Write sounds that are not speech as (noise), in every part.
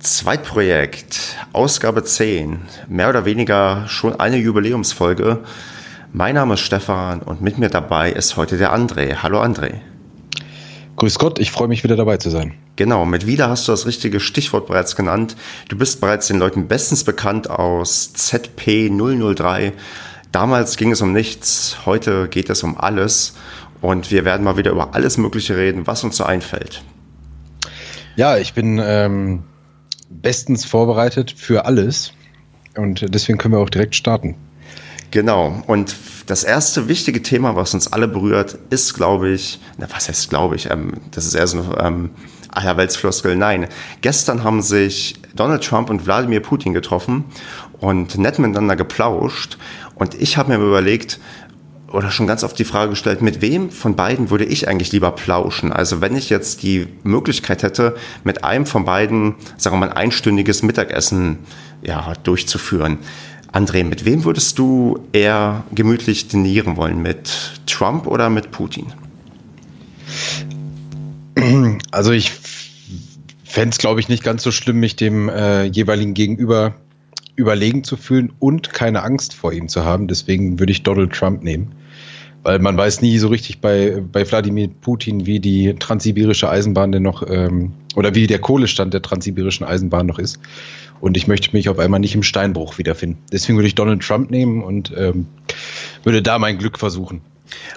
Zweitprojekt, Ausgabe 10, mehr oder weniger schon eine Jubiläumsfolge. Mein Name ist Stefan und mit mir dabei ist heute der André. Hallo André. Grüß Gott, ich freue mich wieder dabei zu sein. Genau, mit wieder hast du das richtige Stichwort bereits genannt. Du bist bereits den Leuten bestens bekannt aus ZP003. Damals ging es um nichts, heute geht es um alles und wir werden mal wieder über alles Mögliche reden, was uns so einfällt. Ja, ich bin ähm, bestens vorbereitet für alles und deswegen können wir auch direkt starten. Genau. Und das erste wichtige Thema, was uns alle berührt, ist, glaube ich, na, was heißt, glaube ich, ähm, das ist eher so eine ähm, Allerweltsfloskel. Nein. Gestern haben sich Donald Trump und Wladimir Putin getroffen und nett miteinander geplauscht. Und ich habe mir überlegt, oder schon ganz oft die Frage gestellt, mit wem von beiden würde ich eigentlich lieber plauschen? Also wenn ich jetzt die Möglichkeit hätte, mit einem von beiden, sagen wir mal, ein einstündiges Mittagessen ja, durchzuführen, André, mit wem würdest du eher gemütlich dinieren wollen? Mit Trump oder mit Putin? Also ich fände es, glaube ich, nicht ganz so schlimm, mich dem äh, jeweiligen Gegenüber überlegen zu fühlen und keine Angst vor ihm zu haben. Deswegen würde ich Donald Trump nehmen. Weil man weiß nie so richtig bei, bei Wladimir Putin, wie die transsibirische Eisenbahn denn noch, ähm, oder wie der Kohlestand der transsibirischen Eisenbahn noch ist. Und ich möchte mich auf einmal nicht im Steinbruch wiederfinden. Deswegen würde ich Donald Trump nehmen und ähm, würde da mein Glück versuchen.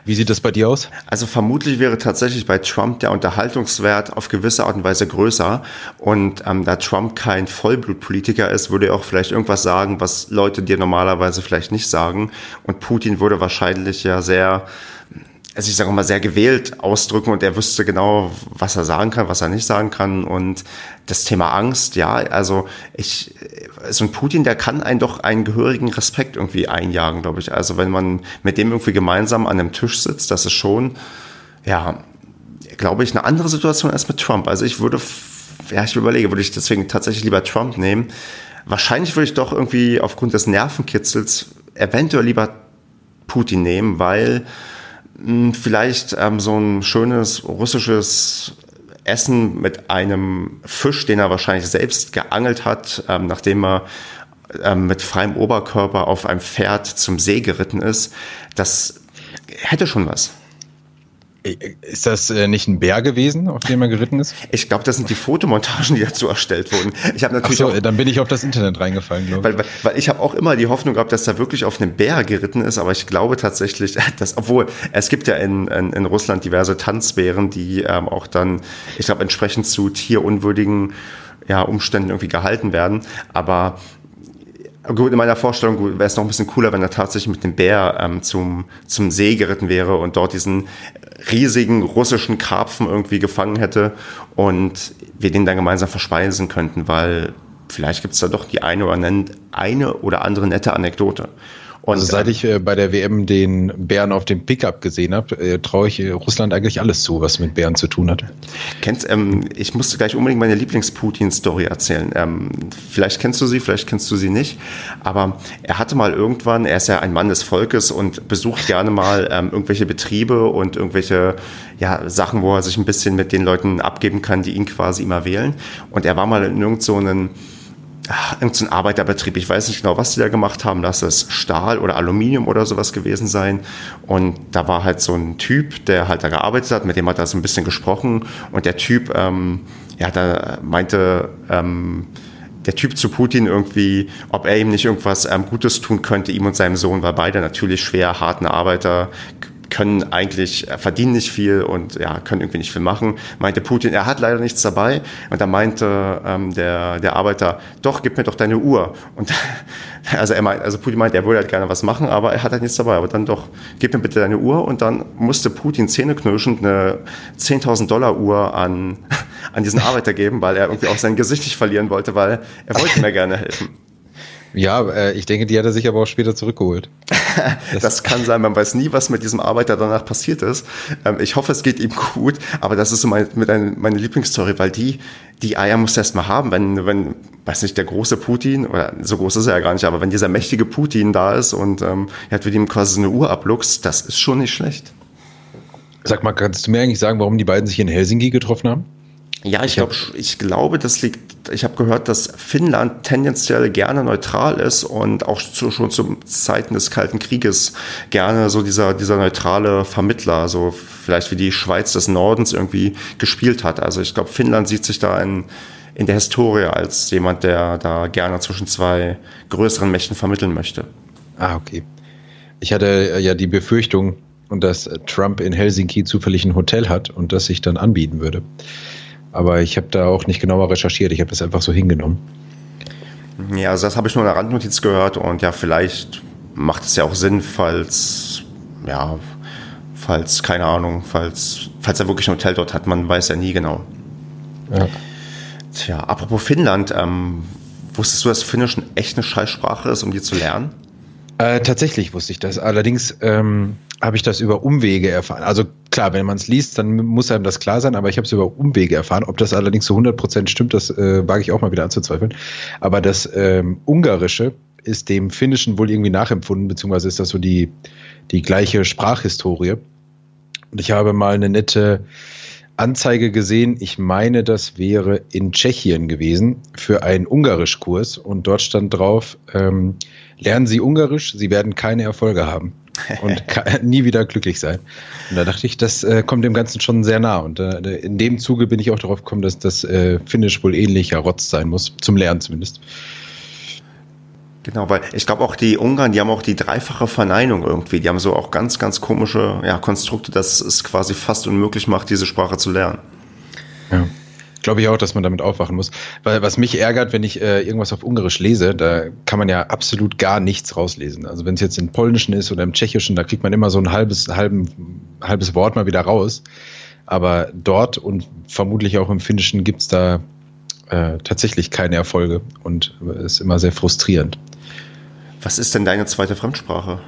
Wie sieht das bei dir aus? Also vermutlich wäre tatsächlich bei Trump der Unterhaltungswert auf gewisse Art und Weise größer. Und ähm, da Trump kein Vollblutpolitiker ist, würde er auch vielleicht irgendwas sagen, was Leute dir normalerweise vielleicht nicht sagen. Und Putin würde wahrscheinlich ja sehr also ich sage mal, sehr gewählt ausdrücken und er wüsste genau, was er sagen kann, was er nicht sagen kann. Und das Thema Angst, ja, also ich, so ein Putin, der kann einen doch einen gehörigen Respekt irgendwie einjagen, glaube ich. Also wenn man mit dem irgendwie gemeinsam an einem Tisch sitzt, das ist schon, ja, glaube ich, eine andere Situation als mit Trump. Also ich würde, ja, ich überlege, würde ich deswegen tatsächlich lieber Trump nehmen. Wahrscheinlich würde ich doch irgendwie aufgrund des Nervenkitzels eventuell lieber Putin nehmen, weil vielleicht ähm, so ein schönes russisches Essen mit einem Fisch, den er wahrscheinlich selbst geangelt hat, ähm, nachdem er ähm, mit freiem Oberkörper auf einem Pferd zum See geritten ist. Das hätte schon was. Ist das äh, nicht ein Bär gewesen, auf dem er geritten ist? Ich glaube, das sind die Fotomontagen, die dazu erstellt wurden. Ich habe natürlich Ach so, auch, dann bin ich auf das Internet reingefallen, glaube ich. Weil, weil, ich habe auch immer die Hoffnung gehabt, dass da wirklich auf einem Bär geritten ist, aber ich glaube tatsächlich, (laughs) dass, obwohl es gibt ja in, in, in Russland diverse Tanzbären, die ähm, auch dann, ich glaube, entsprechend zu tierunwürdigen ja, Umständen irgendwie gehalten werden. Aber Gut, in meiner Vorstellung wäre es noch ein bisschen cooler, wenn er tatsächlich mit dem Bär ähm, zum, zum See geritten wäre und dort diesen riesigen russischen Karpfen irgendwie gefangen hätte und wir den dann gemeinsam verspeisen könnten, weil vielleicht gibt es da doch die eine oder, eine oder andere nette Anekdote. Und, also seit ich äh, bei der WM den Bären auf dem Pickup gesehen habe, äh, traue ich äh, Russland eigentlich alles zu, was mit Bären zu tun hat. Kennst, ähm, ich musste gleich unbedingt meine Lieblings-Putin-Story erzählen. Ähm, vielleicht kennst du sie, vielleicht kennst du sie nicht. Aber er hatte mal irgendwann, er ist ja ein Mann des Volkes und besucht gerne mal ähm, irgendwelche Betriebe und irgendwelche ja, Sachen, wo er sich ein bisschen mit den Leuten abgeben kann, die ihn quasi immer wählen. Und er war mal in irgendeinem so irgendein Arbeiterbetrieb. Ich weiß nicht genau, was die da gemacht haben. Lass es Stahl oder Aluminium oder sowas gewesen sein. Und da war halt so ein Typ, der halt da gearbeitet hat, mit dem hat er so ein bisschen gesprochen. Und der Typ, ähm, ja, da meinte, ähm, der Typ zu Putin irgendwie, ob er ihm nicht irgendwas ähm, Gutes tun könnte, ihm und seinem Sohn, weil beide natürlich schwer, harten Arbeiter, können eigentlich, äh, verdienen nicht viel und ja, können irgendwie nicht viel machen. Meinte Putin, er hat leider nichts dabei. Und da meinte ähm, der, der Arbeiter, doch, gib mir doch deine Uhr. Und (laughs) also er meint, also Putin meint, er würde halt gerne was machen, aber er hat halt nichts dabei. Aber dann doch, gib mir bitte deine Uhr. Und dann musste Putin zähneknirschend eine 10.000 Dollar Uhr an, (laughs) an diesen Arbeiter geben, weil er irgendwie auch sein Gesicht nicht verlieren wollte, weil er wollte mir gerne helfen. Ja, äh, ich denke, die hat er sich aber auch später zurückgeholt. (laughs) Das, das, kann sein, man weiß nie, was mit diesem Arbeiter danach passiert ist. Ähm, ich hoffe, es geht ihm gut, aber das ist so mein, mit ein, meine Lieblingsstory, weil die, die Eier muss er erst mal haben, wenn, wenn, weiß nicht, der große Putin, oder so groß ist er ja gar nicht, aber wenn dieser mächtige Putin da ist und ähm, er hat mit ihm quasi eine Uhr abluchst, das ist schon nicht schlecht. Sag mal, kannst du mir eigentlich sagen, warum die beiden sich in Helsinki getroffen haben? Ja, ich, glaub, ich glaube, das liegt, ich habe gehört, dass Finnland tendenziell gerne neutral ist und auch zu, schon zu Zeiten des Kalten Krieges gerne so dieser, dieser neutrale Vermittler, so vielleicht wie die Schweiz des Nordens irgendwie gespielt hat. Also ich glaube, Finnland sieht sich da in, in der Historie als jemand, der da gerne zwischen zwei größeren Mächten vermitteln möchte. Ah, okay. Ich hatte äh, ja die Befürchtung, dass Trump in Helsinki zufällig ein Hotel hat und das sich dann anbieten würde. Aber ich habe da auch nicht genauer recherchiert. Ich habe das einfach so hingenommen. Ja, also das habe ich nur in der Randnotiz gehört und ja, vielleicht macht es ja auch Sinn, falls, ja, falls, keine Ahnung, falls, falls er wirklich ein Hotel dort hat, man weiß ja nie genau. Ja. Tja, apropos Finnland, ähm, wusstest du, dass Finnisch echt eine Scheißsprache ist, um die zu lernen? Äh, tatsächlich wusste ich das. Allerdings ähm, habe ich das über Umwege erfahren. Also klar, wenn man es liest, dann muss einem das klar sein, aber ich habe es über Umwege erfahren. Ob das allerdings zu 100% stimmt, das äh, wage ich auch mal wieder anzuzweifeln. Aber das ähm, Ungarische ist dem Finnischen wohl irgendwie nachempfunden, beziehungsweise ist das so die, die gleiche Sprachhistorie. Und ich habe mal eine nette Anzeige gesehen. Ich meine, das wäre in Tschechien gewesen für einen Ungarischkurs und dort stand drauf, ähm, lernen Sie Ungarisch, Sie werden keine Erfolge haben (laughs) und nie wieder glücklich sein. Und da dachte ich, das äh, kommt dem Ganzen schon sehr nah. Und äh, in dem Zuge bin ich auch darauf gekommen, dass das äh, Finnisch wohl ähnlicher Rotz sein muss, zum Lernen zumindest. Genau, weil ich glaube auch die Ungarn, die haben auch die dreifache Verneinung irgendwie. Die haben so auch ganz, ganz komische ja, Konstrukte, dass es quasi fast unmöglich macht, diese Sprache zu lernen. Ja. Glaube ich auch, dass man damit aufwachen muss. Weil was mich ärgert, wenn ich äh, irgendwas auf Ungarisch lese, da kann man ja absolut gar nichts rauslesen. Also wenn es jetzt im Polnischen ist oder im Tschechischen, da kriegt man immer so ein halbes, halben, halbes Wort mal wieder raus. Aber dort und vermutlich auch im Finnischen gibt es da äh, tatsächlich keine Erfolge und ist immer sehr frustrierend. Was ist denn deine zweite Fremdsprache?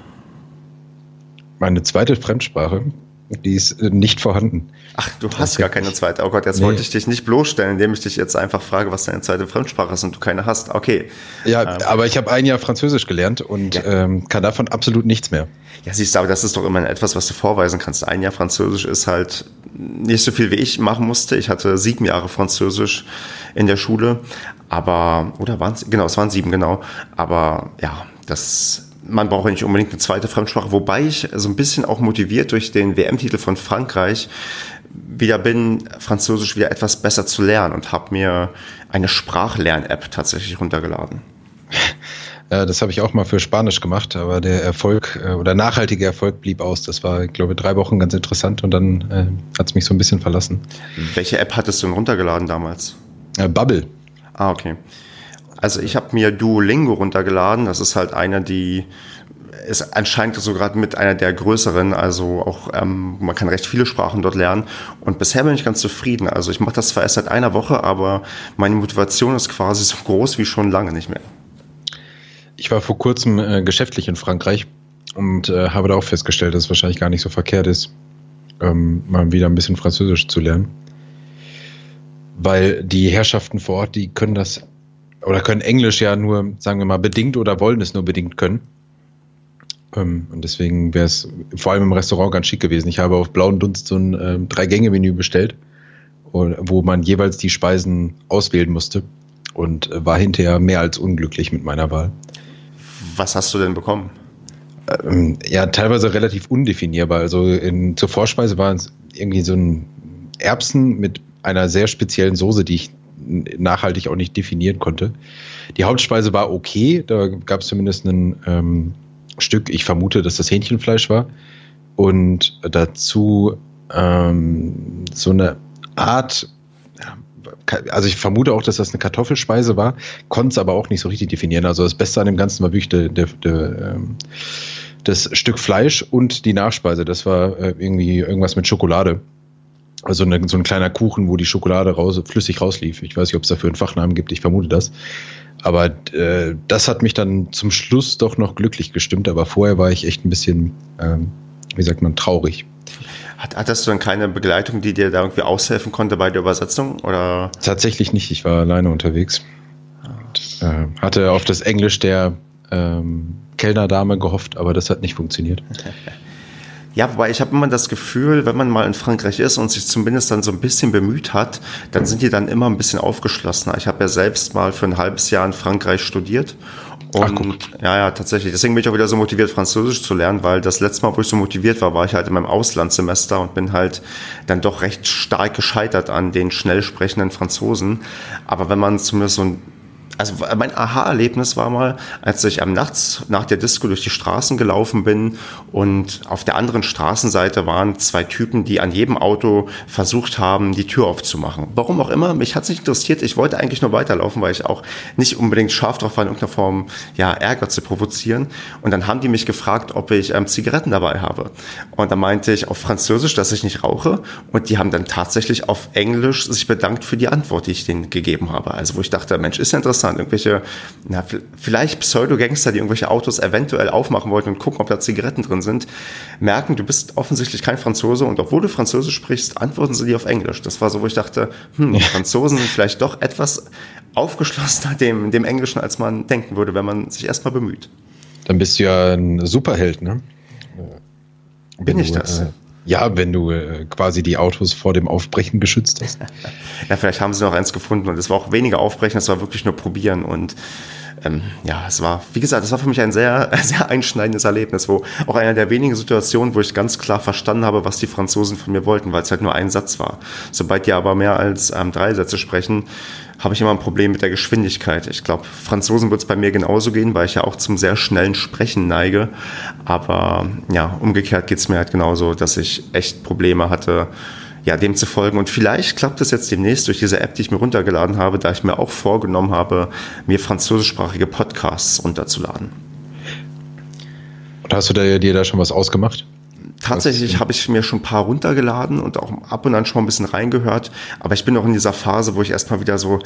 Meine zweite Fremdsprache, die ist äh, nicht vorhanden. Ach, du hast gar keine zweite. Oh Gott, jetzt nee. wollte ich dich nicht bloßstellen, indem ich dich jetzt einfach frage, was deine zweite Fremdsprache ist und du keine hast. Okay. Ja, ähm. aber ich habe ein Jahr Französisch gelernt und ja. ähm, kann davon absolut nichts mehr. Ja, siehst du, aber das ist doch immer etwas, was du vorweisen kannst. Ein Jahr Französisch ist halt nicht so viel, wie ich machen musste. Ich hatte sieben Jahre Französisch in der Schule, aber, oder waren es, genau, es waren sieben, genau. Aber ja, das man braucht nicht unbedingt eine zweite Fremdsprache, wobei ich so ein bisschen auch motiviert durch den WM-Titel von Frankreich wieder bin, Französisch wieder etwas besser zu lernen und habe mir eine Sprachlern-App tatsächlich runtergeladen. (laughs) Das habe ich auch mal für Spanisch gemacht, aber der Erfolg äh, oder nachhaltige Erfolg blieb aus. Das war, ich glaube, drei Wochen ganz interessant und dann äh, hat es mich so ein bisschen verlassen. Welche App hattest du denn runtergeladen damals? Äh, Bubble. Ah, okay. Also ich habe mir Duolingo runtergeladen. Das ist halt eine, die ist anscheinend so gerade mit einer der größeren. Also auch ähm, man kann recht viele Sprachen dort lernen. Und bisher bin ich ganz zufrieden. Also ich mache das zwar erst seit einer Woche, aber meine Motivation ist quasi so groß wie schon lange nicht mehr. Ich war vor kurzem äh, geschäftlich in Frankreich und äh, habe da auch festgestellt, dass es wahrscheinlich gar nicht so verkehrt ist, ähm, mal wieder ein bisschen Französisch zu lernen. Weil die Herrschaften vor Ort, die können das oder können Englisch ja nur, sagen wir mal, bedingt oder wollen es nur bedingt können. Ähm, und deswegen wäre es vor allem im Restaurant ganz schick gewesen. Ich habe auf blauen Dunst so ein äh, Drei-Gänge-Menü bestellt, wo man jeweils die Speisen auswählen musste und war hinterher mehr als unglücklich mit meiner Wahl. Was hast du denn bekommen? Ähm, ja, teilweise relativ undefinierbar. Also in, zur Vorspeise war es irgendwie so ein Erbsen mit einer sehr speziellen Soße, die ich nachhaltig auch nicht definieren konnte. Die Hauptspeise war okay, da gab es zumindest ein ähm, Stück, ich vermute, dass das Hähnchenfleisch war. Und dazu ähm, so eine Art, also ich vermute auch, dass das eine Kartoffelspeise war, konnte es aber auch nicht so richtig definieren. Also das Beste an dem Ganzen war wirklich der, der, der, ähm, das Stück Fleisch und die Nachspeise. Das war äh, irgendwie irgendwas mit Schokolade. Also eine, so ein kleiner Kuchen, wo die Schokolade raus, flüssig rauslief. Ich weiß nicht, ob es dafür einen Fachnamen gibt, ich vermute das. Aber äh, das hat mich dann zum Schluss doch noch glücklich gestimmt, aber vorher war ich echt ein bisschen, ähm, wie sagt man, traurig. Hat, hattest du dann keine Begleitung, die dir da irgendwie aushelfen konnte bei der Übersetzung? Oder? Tatsächlich nicht, ich war alleine unterwegs. Und, äh, hatte auf das Englisch der ähm, Kellnerdame gehofft, aber das hat nicht funktioniert. (laughs) Ja, wobei ich habe immer das Gefühl, wenn man mal in Frankreich ist und sich zumindest dann so ein bisschen bemüht hat, dann sind die dann immer ein bisschen aufgeschlossener. Ich habe ja selbst mal für ein halbes Jahr in Frankreich studiert und Ach, ja, ja, tatsächlich. Deswegen bin ich auch wieder so motiviert, Französisch zu lernen, weil das letzte Mal, wo ich so motiviert war, war ich halt in meinem Auslandssemester und bin halt dann doch recht stark gescheitert an den schnell sprechenden Franzosen. Aber wenn man zumindest so ein also mein Aha-Erlebnis war mal, als ich am Nachts nach der Disco durch die Straßen gelaufen bin und auf der anderen Straßenseite waren zwei Typen, die an jedem Auto versucht haben, die Tür aufzumachen. Warum auch immer, mich hat es nicht interessiert. Ich wollte eigentlich nur weiterlaufen, weil ich auch nicht unbedingt scharf drauf war, in irgendeiner Form ja, Ärger zu provozieren. Und dann haben die mich gefragt, ob ich ähm, Zigaretten dabei habe. Und da meinte ich auf Französisch, dass ich nicht rauche. Und die haben dann tatsächlich auf Englisch sich bedankt für die Antwort, die ich denen gegeben habe. Also wo ich dachte, Mensch, ist ja interessant interessant. Irgendwelche, na, vielleicht Pseudo-Gangster, die irgendwelche Autos eventuell aufmachen wollten und gucken, ob da Zigaretten drin sind, merken, du bist offensichtlich kein Franzose und obwohl du Französisch sprichst, antworten sie dir auf Englisch. Das war so, wo ich dachte, hm, Franzosen sind vielleicht doch etwas aufgeschlossener dem, dem Englischen, als man denken würde, wenn man sich erstmal bemüht. Dann bist du ja ein Superheld, ne? Bin ich das? Ja, wenn du äh, quasi die Autos vor dem Aufbrechen geschützt hast. (laughs) ja, vielleicht haben sie noch eins gefunden und es war auch weniger Aufbrechen, es war wirklich nur probieren und ähm, ja, es war, wie gesagt, es war für mich ein sehr, (laughs) sehr einschneidendes Erlebnis, wo auch einer der wenigen Situationen, wo ich ganz klar verstanden habe, was die Franzosen von mir wollten, weil es halt nur ein Satz war. Sobald die aber mehr als ähm, drei Sätze sprechen, habe ich immer ein Problem mit der Geschwindigkeit. Ich glaube, Franzosen wird es bei mir genauso gehen, weil ich ja auch zum sehr schnellen Sprechen neige. Aber ja, umgekehrt geht es mir halt genauso, dass ich echt Probleme hatte, ja, dem zu folgen. Und vielleicht klappt es jetzt demnächst durch diese App, die ich mir runtergeladen habe, da ich mir auch vorgenommen habe, mir französischsprachige Podcasts runterzuladen. Und hast du dir da schon was ausgemacht? Tatsächlich habe ich mir schon ein paar runtergeladen und auch ab und an schon mal ein bisschen reingehört. Aber ich bin auch in dieser Phase, wo ich erstmal wieder so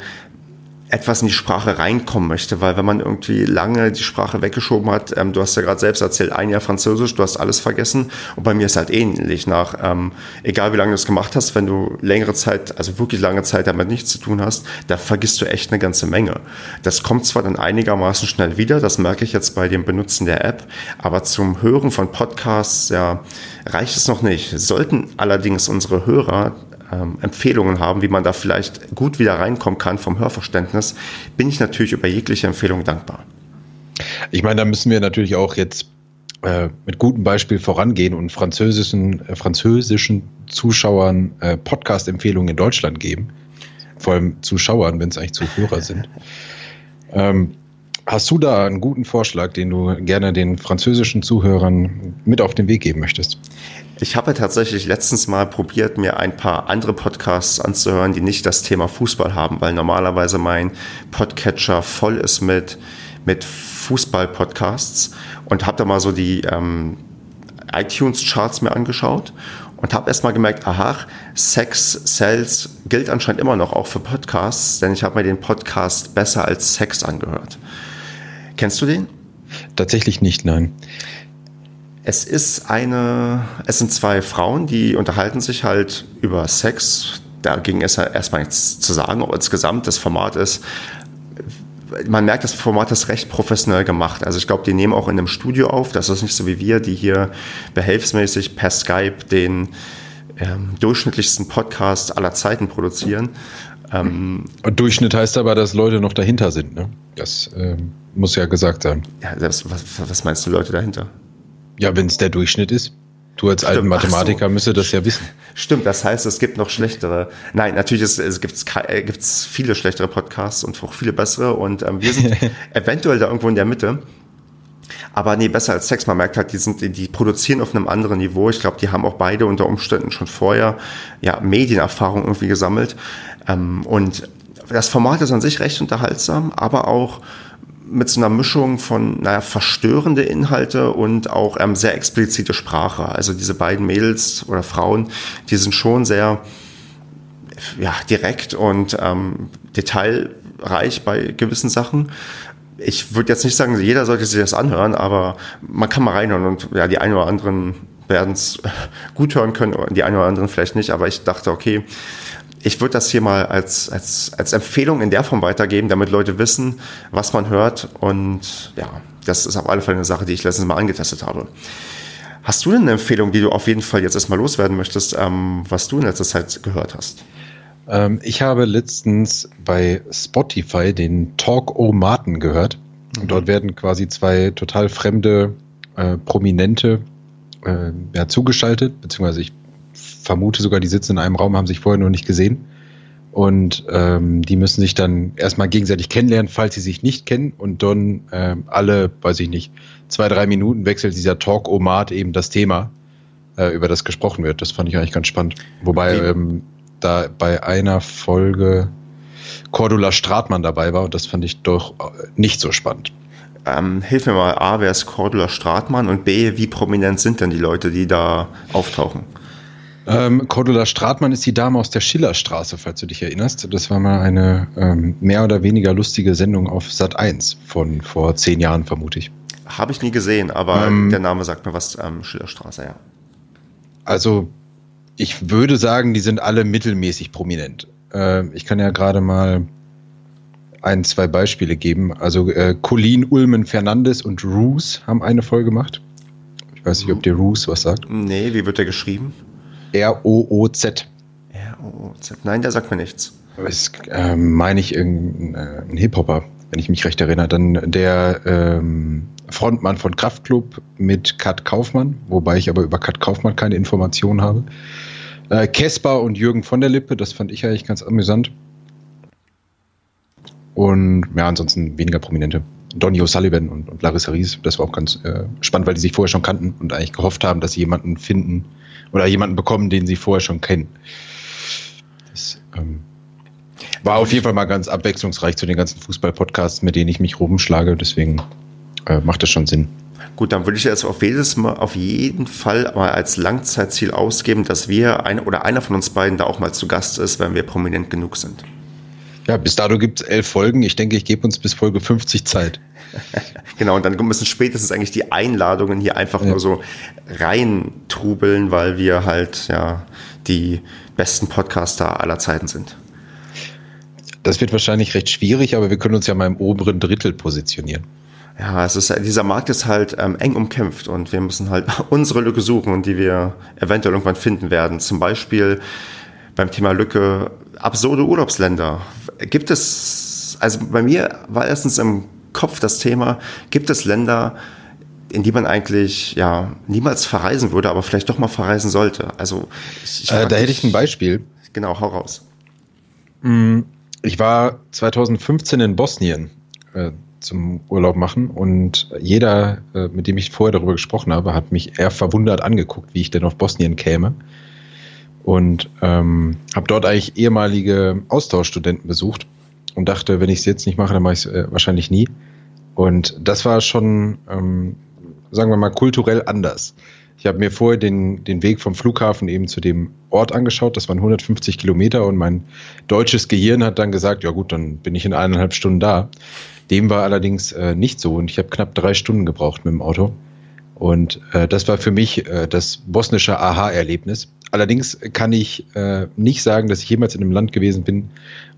etwas in die Sprache reinkommen möchte, weil wenn man irgendwie lange die Sprache weggeschoben hat, ähm, du hast ja gerade selbst erzählt, ein Jahr Französisch, du hast alles vergessen und bei mir ist halt ähnlich nach, ähm, egal wie lange du es gemacht hast, wenn du längere Zeit, also wirklich lange Zeit damit nichts zu tun hast, da vergisst du echt eine ganze Menge. Das kommt zwar dann einigermaßen schnell wieder, das merke ich jetzt bei dem Benutzen der App, aber zum Hören von Podcasts, ja, reicht es noch nicht. Sollten allerdings unsere Hörer ähm, Empfehlungen haben, wie man da vielleicht gut wieder reinkommen kann vom Hörverständnis, bin ich natürlich über jegliche Empfehlung dankbar. Ich meine, da müssen wir natürlich auch jetzt äh, mit gutem Beispiel vorangehen und französischen, äh, französischen Zuschauern äh, Podcast-Empfehlungen in Deutschland geben. Vor allem Zuschauern, wenn es eigentlich Zuhörer sind. Ähm, hast du da einen guten Vorschlag, den du gerne den französischen Zuhörern mit auf den Weg geben möchtest? Ich habe tatsächlich letztens mal probiert, mir ein paar andere Podcasts anzuhören, die nicht das Thema Fußball haben, weil normalerweise mein Podcatcher voll ist mit, mit Fußball-Podcasts und habe da mal so die ähm, iTunes-Charts mir angeschaut und habe erst mal gemerkt, aha, Sex Cells gilt anscheinend immer noch auch für Podcasts, denn ich habe mir den Podcast besser als Sex angehört. Kennst du den? Tatsächlich nicht, nein. Es ist eine, es sind zwei Frauen, die unterhalten sich halt über Sex. Da ging es erstmal nichts zu sagen, ob insgesamt das Format ist. Man merkt, das Format ist recht professionell gemacht. Also ich glaube, die nehmen auch in einem Studio auf. Das ist nicht so wie wir, die hier behelfsmäßig per Skype den ähm, durchschnittlichsten Podcast aller Zeiten produzieren. Ähm, Durchschnitt heißt aber, dass Leute noch dahinter sind. Ne? Das ähm, muss ja gesagt sein. Ja, das, was, was meinst du, Leute dahinter? Ja, wenn es der Durchschnitt ist. Du als alten Mathematiker so. müsste das ja wissen. Stimmt, das heißt, es gibt noch schlechtere. Nein, natürlich ist, es gibt äh, gibt's viele schlechtere Podcasts und auch viele bessere und ähm, wir sind (laughs) eventuell da irgendwo in der Mitte. Aber nee, besser als Sex. Man merkt halt, die sind, die produzieren auf einem anderen Niveau. Ich glaube, die haben auch beide unter Umständen schon vorher ja Medienerfahrung irgendwie gesammelt. Ähm, und das Format ist an sich recht unterhaltsam, aber auch mit so einer Mischung von, naja, verstörende Inhalte und auch ähm, sehr explizite Sprache. Also diese beiden Mädels oder Frauen, die sind schon sehr ja, direkt und ähm, detailreich bei gewissen Sachen. Ich würde jetzt nicht sagen, jeder sollte sich das anhören, aber man kann mal reinhören und ja, die einen oder anderen werden es (laughs) gut hören können, die einen oder anderen vielleicht nicht, aber ich dachte, okay, ich würde das hier mal als, als, als Empfehlung in der Form weitergeben, damit Leute wissen, was man hört. Und ja, das ist auf alle Fälle eine Sache, die ich letztens mal angetestet habe. Hast du denn eine Empfehlung, die du auf jeden Fall jetzt erstmal loswerden möchtest, ähm, was du in letzter Zeit gehört hast? Ähm, ich habe letztens bei Spotify den Talk-O-Maten gehört. Mhm. Dort werden quasi zwei total fremde, äh, prominente äh, ja, zugeschaltet, beziehungsweise ich vermute sogar, die sitzen in einem Raum, haben sich vorher noch nicht gesehen. Und ähm, die müssen sich dann erstmal gegenseitig kennenlernen, falls sie sich nicht kennen. Und dann äh, alle, weiß ich nicht, zwei, drei Minuten wechselt dieser Talk-O-Mat eben das Thema, äh, über das gesprochen wird. Das fand ich eigentlich ganz spannend. Wobei ähm, da bei einer Folge Cordula Stratmann dabei war und das fand ich doch äh, nicht so spannend. Ähm, hilf mir mal, A, wer ist Cordula Stratmann und B, wie prominent sind denn die Leute, die da auftauchen? Ähm, Cordula Stratmann ist die Dame aus der Schillerstraße, falls du dich erinnerst. Das war mal eine ähm, mehr oder weniger lustige Sendung auf Sat 1 von vor zehn Jahren, vermute ich. Habe ich nie gesehen, aber ähm, der Name sagt mir was, ähm, Schillerstraße, ja. Also, ich würde sagen, die sind alle mittelmäßig prominent. Äh, ich kann ja gerade mal ein, zwei Beispiele geben. Also, äh, Colleen Ulmen Fernandes und Roos haben eine Folge gemacht. Ich weiß nicht, ob dir Roos was sagt. Nee, wie wird der geschrieben? R-O-O-Z. R-O-O-Z. Nein, der sagt mir nichts. Das äh, meine ich irgendein äh, Hip-Hopper, wenn ich mich recht erinnere. Dann der ähm, Frontmann von Kraftklub mit Kat Kaufmann, wobei ich aber über Kat Kaufmann keine Informationen habe. Äh, Kesper und Jürgen von der Lippe, das fand ich eigentlich ganz amüsant. Und ja, ansonsten weniger prominente. Donny O'Sullivan und, und Larissa Ries, das war auch ganz äh, spannend, weil die sich vorher schon kannten und eigentlich gehofft haben, dass sie jemanden finden, oder jemanden bekommen, den sie vorher schon kennen. Das ähm, war auf jeden Fall mal ganz abwechslungsreich zu den ganzen Fußball-Podcasts, mit denen ich mich rumschlage. Deswegen äh, macht das schon Sinn. Gut, dann würde ich jetzt auf jedes Mal, auf jeden Fall mal als Langzeitziel ausgeben, dass wir ein oder einer von uns beiden da auch mal zu Gast ist, wenn wir prominent genug sind. Ja, bis dato gibt es elf Folgen. Ich denke, ich gebe uns bis Folge 50 Zeit. (laughs) genau, und dann müssen spätestens eigentlich die Einladungen hier einfach ja. nur so reintrubeln, weil wir halt ja die besten Podcaster aller Zeiten sind. Das wird wahrscheinlich recht schwierig, aber wir können uns ja mal im oberen Drittel positionieren. Ja, es ist, dieser Markt ist halt ähm, eng umkämpft und wir müssen halt (laughs) unsere Lücke suchen und die wir eventuell irgendwann finden werden. Zum Beispiel beim Thema Lücke absurde Urlaubsländer. Gibt es, also bei mir war erstens im Kopf das Thema, gibt es Länder, in die man eigentlich ja niemals verreisen würde, aber vielleicht doch mal verreisen sollte. Also ich, äh, da hätte ich ein Beispiel. Genau, hau raus. Mm, ich war 2015 in Bosnien äh, zum Urlaub machen und jeder, äh, mit dem ich vorher darüber gesprochen habe, hat mich eher verwundert angeguckt, wie ich denn auf Bosnien käme. Und ähm, habe dort eigentlich ehemalige Austauschstudenten besucht und dachte, wenn ich es jetzt nicht mache, dann mache ich es äh, wahrscheinlich nie. Und das war schon, ähm, sagen wir mal, kulturell anders. Ich habe mir vorher den, den Weg vom Flughafen eben zu dem Ort angeschaut. Das waren 150 Kilometer und mein deutsches Gehirn hat dann gesagt, ja gut, dann bin ich in eineinhalb Stunden da. Dem war allerdings äh, nicht so und ich habe knapp drei Stunden gebraucht mit dem Auto. Und äh, das war für mich äh, das bosnische Aha-Erlebnis. Allerdings kann ich äh, nicht sagen, dass ich jemals in einem Land gewesen bin,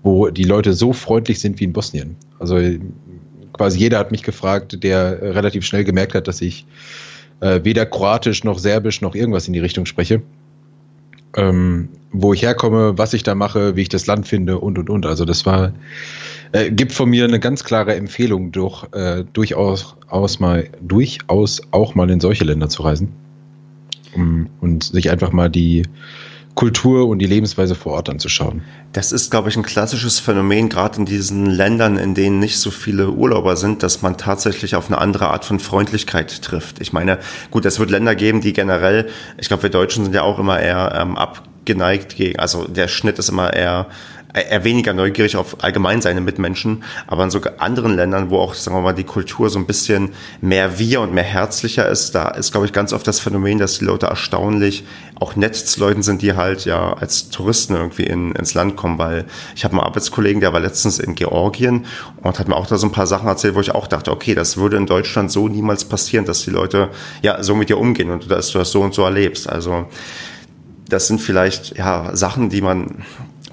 wo die Leute so freundlich sind wie in Bosnien. Also quasi jeder hat mich gefragt, der relativ schnell gemerkt hat, dass ich äh, weder Kroatisch noch Serbisch noch irgendwas in die Richtung spreche. Ähm, wo ich herkomme, was ich da mache, wie ich das Land finde und und und. Also das war äh, gibt von mir eine ganz klare Empfehlung, durch, äh, durchaus aus mal durchaus auch mal in solche Länder zu reisen um, und sich einfach mal die Kultur und die Lebensweise vor Ort anzuschauen. Das ist, glaube ich, ein klassisches Phänomen, gerade in diesen Ländern, in denen nicht so viele Urlauber sind, dass man tatsächlich auf eine andere Art von Freundlichkeit trifft. Ich meine, gut, es wird Länder geben, die generell, ich glaube, wir Deutschen sind ja auch immer eher ähm, abgeneigt gegen, also der Schnitt ist immer eher eher weniger neugierig auf allgemein seine Mitmenschen, aber in so anderen Ländern, wo auch, sagen wir mal, die Kultur so ein bisschen mehr wir und mehr herzlicher ist, da ist, glaube ich, ganz oft das Phänomen, dass die Leute erstaunlich auch nett zu Leuten sind, die halt ja als Touristen irgendwie in, ins Land kommen, weil ich habe einen Arbeitskollegen, der war letztens in Georgien und hat mir auch da so ein paar Sachen erzählt, wo ich auch dachte, okay, das würde in Deutschland so niemals passieren, dass die Leute ja so mit dir umgehen und dass du das so und so erlebst. Also das sind vielleicht ja Sachen, die man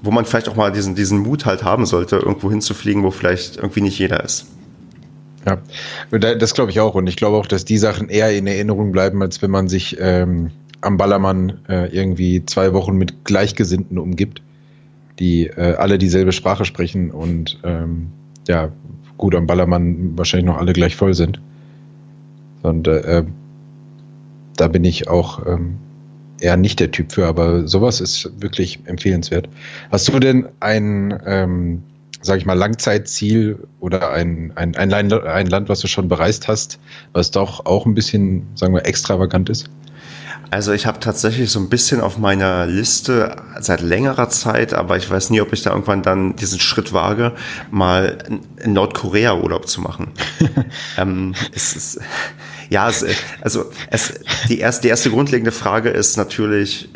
wo man vielleicht auch mal diesen, diesen Mut halt haben sollte, irgendwo hinzufliegen, wo vielleicht irgendwie nicht jeder ist. Ja, das glaube ich auch. Und ich glaube auch, dass die Sachen eher in Erinnerung bleiben, als wenn man sich ähm, am Ballermann äh, irgendwie zwei Wochen mit Gleichgesinnten umgibt, die äh, alle dieselbe Sprache sprechen und ähm, ja, gut, am Ballermann wahrscheinlich noch alle gleich voll sind. Und äh, da bin ich auch ähm, eher nicht der Typ für, aber sowas ist wirklich empfehlenswert. Hast du denn ein, ähm, sag ich mal, Langzeitziel oder ein, ein, ein, Land, ein Land, was du schon bereist hast, was doch auch ein bisschen, sagen wir, extravagant ist? Also ich habe tatsächlich so ein bisschen auf meiner Liste seit längerer Zeit, aber ich weiß nie, ob ich da irgendwann dann diesen Schritt wage, mal in Nordkorea Urlaub zu machen. (laughs) ähm, es ist, ja, es, also es, die, erste, die erste grundlegende Frage ist natürlich,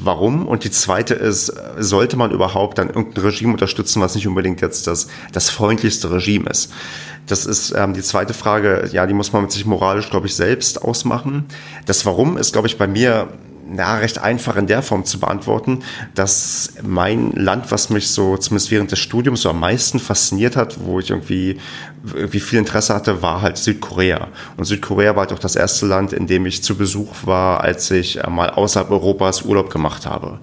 warum? Und die zweite ist, sollte man überhaupt dann irgendein Regime unterstützen, was nicht unbedingt jetzt das, das freundlichste Regime ist? Das ist ähm, die zweite Frage, ja, die muss man mit sich moralisch, glaube ich, selbst ausmachen. Das Warum ist, glaube ich, bei mir na, recht einfach in der Form zu beantworten, dass mein Land, was mich so zumindest während des Studiums so am meisten fasziniert hat, wo ich irgendwie, irgendwie viel Interesse hatte, war halt Südkorea. Und Südkorea war halt auch das erste Land, in dem ich zu Besuch war, als ich äh, mal außerhalb Europas Urlaub gemacht habe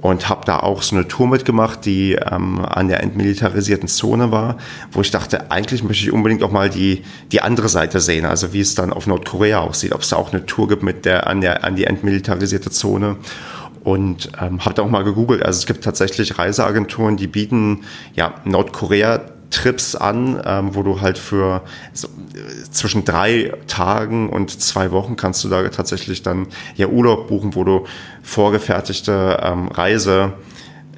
und habe da auch so eine Tour mitgemacht, die ähm, an der entmilitarisierten Zone war, wo ich dachte, eigentlich möchte ich unbedingt auch mal die, die andere Seite sehen, also wie es dann auf Nordkorea aussieht, ob es da auch eine Tour gibt mit der an, der, an die entmilitarisierte Zone und ähm, habe da auch mal gegoogelt. Also es gibt tatsächlich Reiseagenturen, die bieten ja Nordkorea Trips an, ähm, wo du halt für so, zwischen drei Tagen und zwei Wochen kannst du da tatsächlich dann ja Urlaub buchen, wo du vorgefertigte ähm, Reise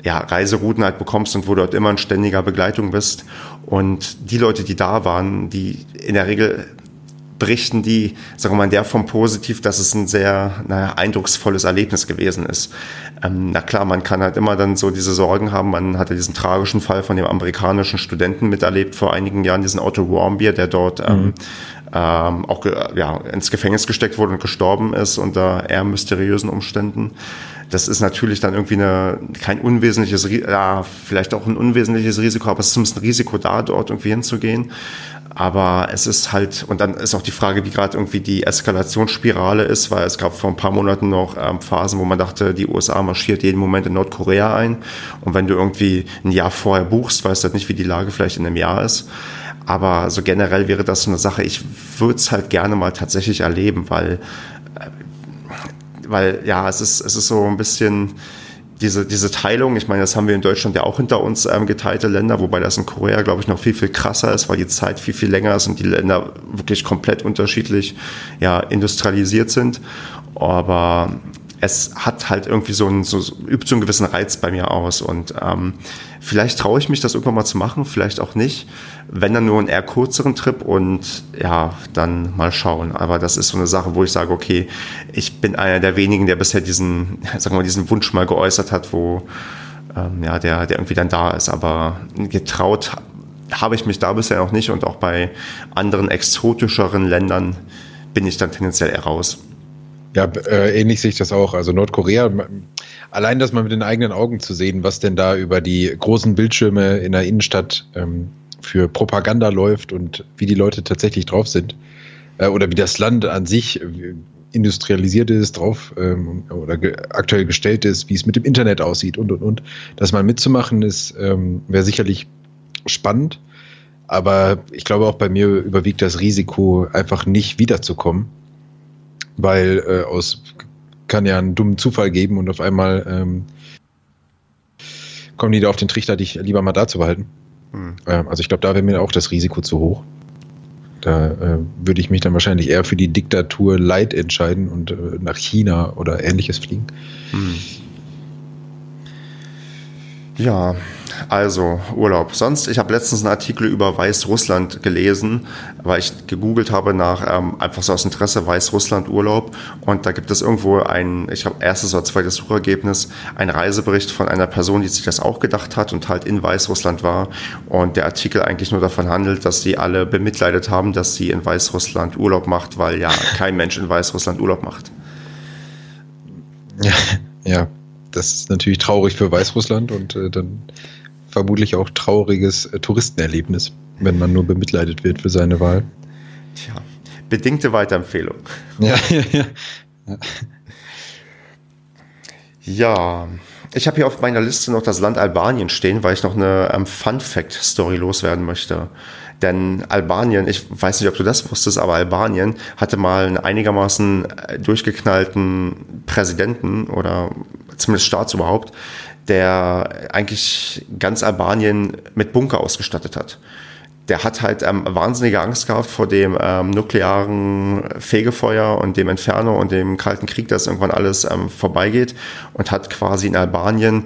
ja, Reiserouten halt bekommst und wo du dort immer in ständiger Begleitung bist. Und die Leute, die da waren, die in der Regel berichten die, sagen wir mal, in der Form positiv, dass es ein sehr naja, eindrucksvolles Erlebnis gewesen ist. Ähm, na klar, man kann halt immer dann so diese Sorgen haben. Man hatte diesen tragischen Fall von dem amerikanischen Studenten miterlebt vor einigen Jahren, diesen Otto Warmbier, der dort ähm, mhm. ähm, auch ja, ins Gefängnis gesteckt wurde und gestorben ist unter eher mysteriösen Umständen. Das ist natürlich dann irgendwie eine, kein unwesentliches, ja, vielleicht auch ein unwesentliches Risiko, aber es ist zumindest ein Risiko da, dort irgendwie hinzugehen. Aber es ist halt, und dann ist auch die Frage, wie gerade irgendwie die Eskalationsspirale ist, weil es gab vor ein paar Monaten noch ähm, Phasen, wo man dachte, die USA marschiert jeden Moment in Nordkorea ein. Und wenn du irgendwie ein Jahr vorher buchst, weißt du halt nicht, wie die Lage vielleicht in einem Jahr ist. Aber so generell wäre das so eine Sache, ich würde es halt gerne mal tatsächlich erleben, weil, äh, weil ja, es ist, es ist so ein bisschen, diese, diese Teilung, ich meine, das haben wir in Deutschland ja auch hinter uns ähm, geteilte Länder, wobei das in Korea, glaube ich, noch viel, viel krasser ist, weil die Zeit viel, viel länger ist und die Länder wirklich komplett unterschiedlich ja, industrialisiert sind. Aber es hat halt irgendwie so einen, so, übt so einen gewissen Reiz bei mir aus. Und ähm, vielleicht traue ich mich, das irgendwann mal zu machen, vielleicht auch nicht. Wenn dann nur einen eher kürzeren Trip und ja, dann mal schauen. Aber das ist so eine Sache, wo ich sage, okay, ich bin einer der wenigen, der bisher diesen, (laughs) sagen wir mal, diesen Wunsch mal geäußert hat, wo ähm, ja, der, der irgendwie dann da ist. Aber getraut habe ich mich da bisher noch nicht und auch bei anderen exotischeren Ländern bin ich dann tendenziell eher raus. Ja, äh, ähnlich sehe ich das auch. Also Nordkorea, allein das mal mit den eigenen Augen zu sehen, was denn da über die großen Bildschirme in der Innenstadt ähm, für Propaganda läuft und wie die Leute tatsächlich drauf sind. Äh, oder wie das Land an sich äh, industrialisiert ist, drauf ähm, oder ge aktuell gestellt ist, wie es mit dem Internet aussieht und und und. Das mal mitzumachen ist, ähm, wäre sicherlich spannend. Aber ich glaube auch bei mir überwiegt das Risiko, einfach nicht wiederzukommen weil äh, aus kann ja einen dummen Zufall geben und auf einmal ähm, kommen die da auf den Trichter, dich lieber mal da zu behalten. Hm. Ähm, also ich glaube, da wäre mir auch das Risiko zu hoch. Da äh, würde ich mich dann wahrscheinlich eher für die Diktatur Light entscheiden und äh, nach China oder ähnliches fliegen. Hm. Ja, also Urlaub. Sonst, ich habe letztens einen Artikel über Weißrussland gelesen, weil ich gegoogelt habe nach ähm, einfach so aus Interesse Weißrussland Urlaub und da gibt es irgendwo ein, ich habe erstes oder zweites Suchergebnis, ein Reisebericht von einer Person, die sich das auch gedacht hat und halt in Weißrussland war und der Artikel eigentlich nur davon handelt, dass sie alle bemitleidet haben, dass sie in Weißrussland Urlaub macht, weil ja (laughs) kein Mensch in Weißrussland Urlaub macht. Ja, ja das ist natürlich traurig für Weißrussland und äh, dann vermutlich auch trauriges äh, Touristenerlebnis, wenn man nur bemitleidet wird für seine Wahl. Tja, bedingte Weiterempfehlung. Ja, (laughs) ja, ja. Ja, ich habe hier auf meiner Liste noch das Land Albanien stehen, weil ich noch eine ähm, Fun-Fact-Story loswerden möchte. Denn Albanien, ich weiß nicht, ob du das wusstest, aber Albanien hatte mal einen einigermaßen äh, durchgeknallten Präsidenten oder zumindest Staatsoberhaupt, der eigentlich ganz Albanien mit Bunker ausgestattet hat der hat halt ähm, wahnsinnige Angst gehabt vor dem ähm, nuklearen Fegefeuer und dem Inferno und dem Kalten Krieg, dass irgendwann alles ähm, vorbeigeht und hat quasi in Albanien,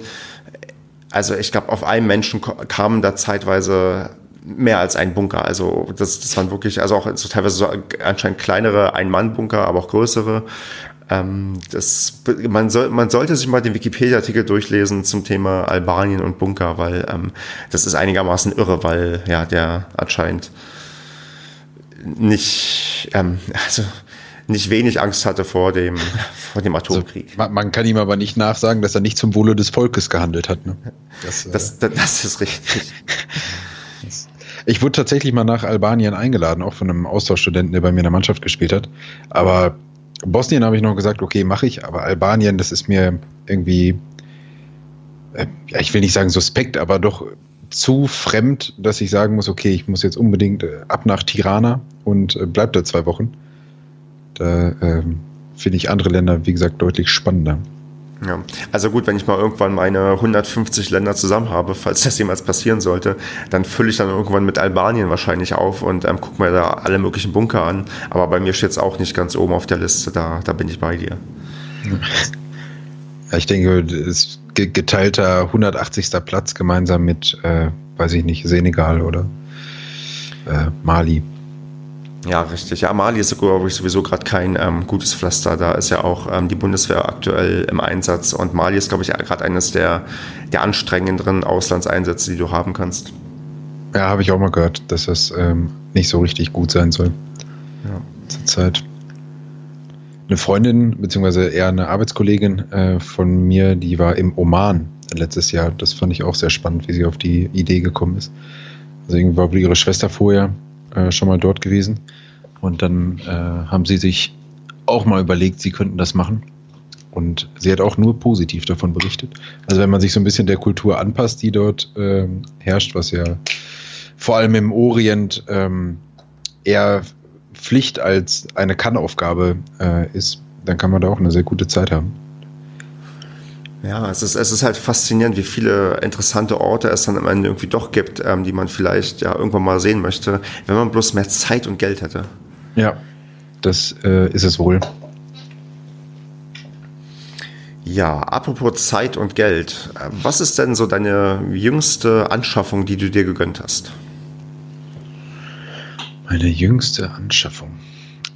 also ich glaube, auf einen Menschen kamen da zeitweise mehr als ein Bunker. Also das, das waren wirklich, also auch so teilweise so anscheinend kleinere Ein-Mann-Bunker, aber auch größere. Ähm, das, man, soll, man sollte sich mal den Wikipedia-Artikel durchlesen zum Thema Albanien und Bunker, weil ähm, das ist einigermaßen irre, weil ja der anscheinend nicht, ähm, also nicht wenig Angst hatte vor dem, vor dem also, Atomkrieg. Also, man, man, kann ihm aber nicht nachsagen, dass er nicht zum Wohle des Volkes gehandelt hat. Ne? Das, äh, das, das, das ist richtig. Ich wurde tatsächlich mal nach Albanien eingeladen, auch von einem Austauschstudenten, der bei mir in der Mannschaft gespielt hat. Aber Bosnien habe ich noch gesagt, okay, mache ich, aber Albanien, das ist mir irgendwie, äh, ja, ich will nicht sagen suspekt, aber doch zu fremd, dass ich sagen muss, okay, ich muss jetzt unbedingt äh, ab nach Tirana und äh, bleib da zwei Wochen. Da ähm, finde ich andere Länder, wie gesagt, deutlich spannender. Ja, also gut, wenn ich mal irgendwann meine 150 Länder zusammen habe, falls das jemals passieren sollte, dann fülle ich dann irgendwann mit Albanien wahrscheinlich auf und ähm, gucke mir da alle möglichen Bunker an. Aber bei mir steht es auch nicht ganz oben auf der Liste, da, da bin ich bei dir. Ja, ich denke, es geteilter 180. Platz gemeinsam mit, äh, weiß ich nicht, Senegal oder äh, Mali. Ja, richtig. Ja, Mali ist glaube ich, sowieso gerade kein ähm, gutes Pflaster. Da ist ja auch ähm, die Bundeswehr aktuell im Einsatz und Mali ist, glaube ich, gerade eines der, der anstrengenderen Auslandseinsätze, die du haben kannst. Ja, habe ich auch mal gehört, dass das ähm, nicht so richtig gut sein soll. Ja. Zurzeit. Eine Freundin, beziehungsweise eher eine Arbeitskollegin äh, von mir, die war im Oman letztes Jahr. Das fand ich auch sehr spannend, wie sie auf die Idee gekommen ist. Also irgendwie war ihre Schwester vorher äh, schon mal dort gewesen. Und dann äh, haben sie sich auch mal überlegt, sie könnten das machen. Und sie hat auch nur positiv davon berichtet. Also wenn man sich so ein bisschen der Kultur anpasst, die dort äh, herrscht, was ja vor allem im Orient ähm, eher Pflicht als eine Kannaufgabe äh, ist, dann kann man da auch eine sehr gute Zeit haben. Ja, es ist, es ist halt faszinierend, wie viele interessante Orte es dann am Ende irgendwie doch gibt, ähm, die man vielleicht ja irgendwann mal sehen möchte, wenn man bloß mehr Zeit und Geld hätte. Ja, das äh, ist es wohl. Ja, apropos Zeit und Geld. Was ist denn so deine jüngste Anschaffung, die du dir gegönnt hast? Meine jüngste Anschaffung.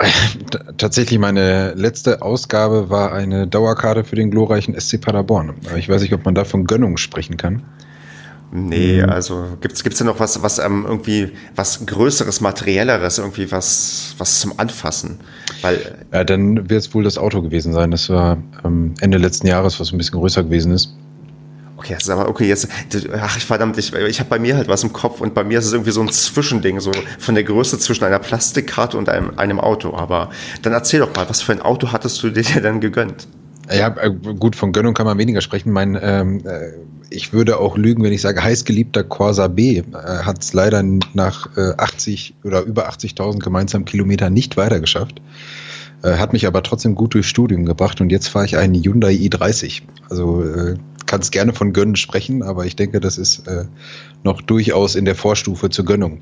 (laughs) Tatsächlich, meine letzte Ausgabe war eine Dauerkarte für den glorreichen SC Paderborn. Aber ich weiß nicht, ob man da von Gönnung sprechen kann. Nee, mhm. also gibt es denn noch was, was ähm, irgendwie was Größeres, Materielleres, irgendwie was, was zum Anfassen? Weil, ja, dann wird es wohl das Auto gewesen sein. Das war ähm, Ende letzten Jahres, was ein bisschen größer gewesen ist. Okay, ist aber okay, jetzt, ach verdammt, ich, ich habe bei mir halt was im Kopf und bei mir ist es irgendwie so ein Zwischending, so von der Größe zwischen einer Plastikkarte und einem, einem Auto. Aber dann erzähl doch mal, was für ein Auto hattest du dir (laughs) denn gegönnt? Ja, äh, gut, von Gönnung kann man weniger sprechen. Mein, ähm, äh, ich würde auch lügen, wenn ich sage, heißgeliebter Corsa B äh, hat es leider nach äh, 80 oder über 80.000 gemeinsamen Kilometern nicht weitergeschafft. Äh, hat mich aber trotzdem gut durchs Studium gebracht und jetzt fahre ich einen Hyundai i30. Also äh, kannst gerne von Gönnen sprechen, aber ich denke, das ist äh, noch durchaus in der Vorstufe zur Gönnung.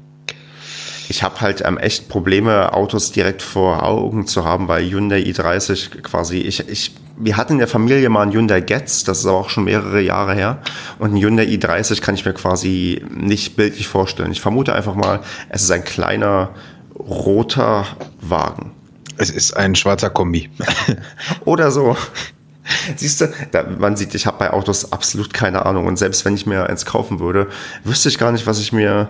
Ich habe halt ähm, echt Probleme, Autos direkt vor Augen zu haben, weil Hyundai i30 quasi, ich, ich, wir hatten in der Familie mal einen Hyundai Getz, das ist aber auch schon mehrere Jahre her. Und ein Hyundai i30 kann ich mir quasi nicht bildlich vorstellen. Ich vermute einfach mal, es ist ein kleiner roter Wagen. Es ist ein schwarzer Kombi. (laughs) Oder so. Siehst du, man sieht, ich habe bei Autos absolut keine Ahnung. Und selbst wenn ich mir eins kaufen würde, wüsste ich gar nicht, was ich mir.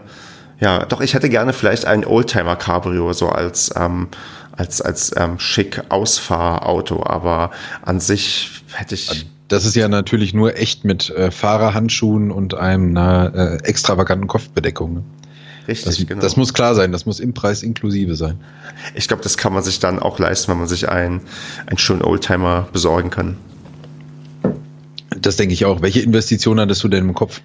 Ja, doch, ich hätte gerne vielleicht ein Oldtimer Cabrio, so als, ähm, als, als ähm, schick Ausfahrauto, aber an sich hätte ich. das ist ja natürlich nur echt mit äh, Fahrerhandschuhen und einer äh, extravaganten Kopfbedeckung. Richtig, das, genau. Das muss klar sein, das muss im Preis inklusive sein. Ich glaube, das kann man sich dann auch leisten, wenn man sich einen, einen schönen Oldtimer besorgen kann. Das denke ich auch. Welche Investition hattest du denn im Kopf?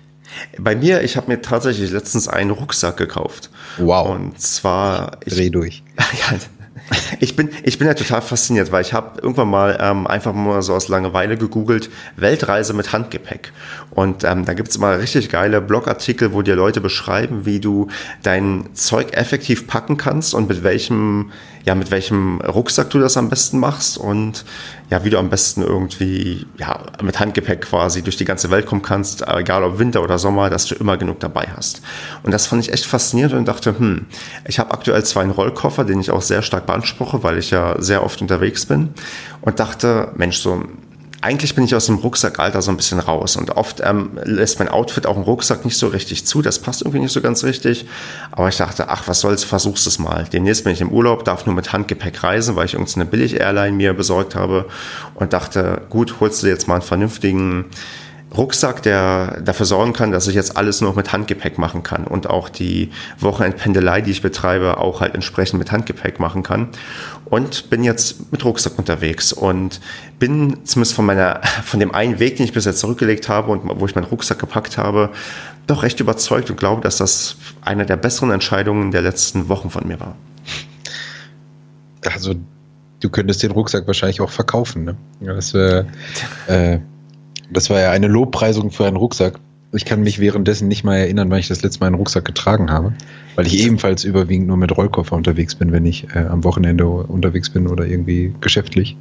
Bei mir, ich habe mir tatsächlich letztens einen Rucksack gekauft. Wow. Und zwar. Ich, Dreh durch. (laughs) ja, ich bin, ich bin ja total fasziniert, weil ich habe irgendwann mal ähm, einfach mal so aus Langeweile gegoogelt, Weltreise mit Handgepäck. Und ähm, da gibt's immer richtig geile Blogartikel, wo dir Leute beschreiben, wie du dein Zeug effektiv packen kannst und mit welchem ja, mit welchem Rucksack du das am besten machst und ja, wie du am besten irgendwie ja, mit Handgepäck quasi durch die ganze Welt kommen kannst, egal ob Winter oder Sommer, dass du immer genug dabei hast. Und das fand ich echt faszinierend und dachte, hm, ich habe aktuell zwar einen Rollkoffer, den ich auch sehr stark beanspruche, weil ich ja sehr oft unterwegs bin und dachte, Mensch, so eigentlich bin ich aus dem Rucksackalter so ein bisschen raus und oft ähm, lässt mein Outfit auch im Rucksack nicht so richtig zu. Das passt irgendwie nicht so ganz richtig. Aber ich dachte, ach, was soll's, versuch's es mal. Demnächst bin ich im Urlaub, darf nur mit Handgepäck reisen, weil ich irgendeine Billig-Airline mir besorgt habe und dachte, gut, holst du jetzt mal einen vernünftigen Rucksack, der dafür sorgen kann, dass ich jetzt alles nur mit Handgepäck machen kann und auch die Wochenendpendelei, die ich betreibe, auch halt entsprechend mit Handgepäck machen kann. Und bin jetzt mit Rucksack unterwegs und bin zumindest von meiner, (laughs) von dem einen Weg, den ich bisher zurückgelegt habe und wo ich meinen Rucksack gepackt habe, doch recht überzeugt und glaube, dass das eine der besseren Entscheidungen der letzten Wochen von mir war. Also, du könntest den Rucksack wahrscheinlich auch verkaufen, ne? Das wäre, (laughs) äh, das war ja eine Lobpreisung für einen Rucksack. Ich kann mich währenddessen nicht mal erinnern, wann ich das letzte Mal einen Rucksack getragen habe, weil ich ebenfalls überwiegend nur mit Rollkoffer unterwegs bin, wenn ich äh, am Wochenende unterwegs bin oder irgendwie geschäftlich.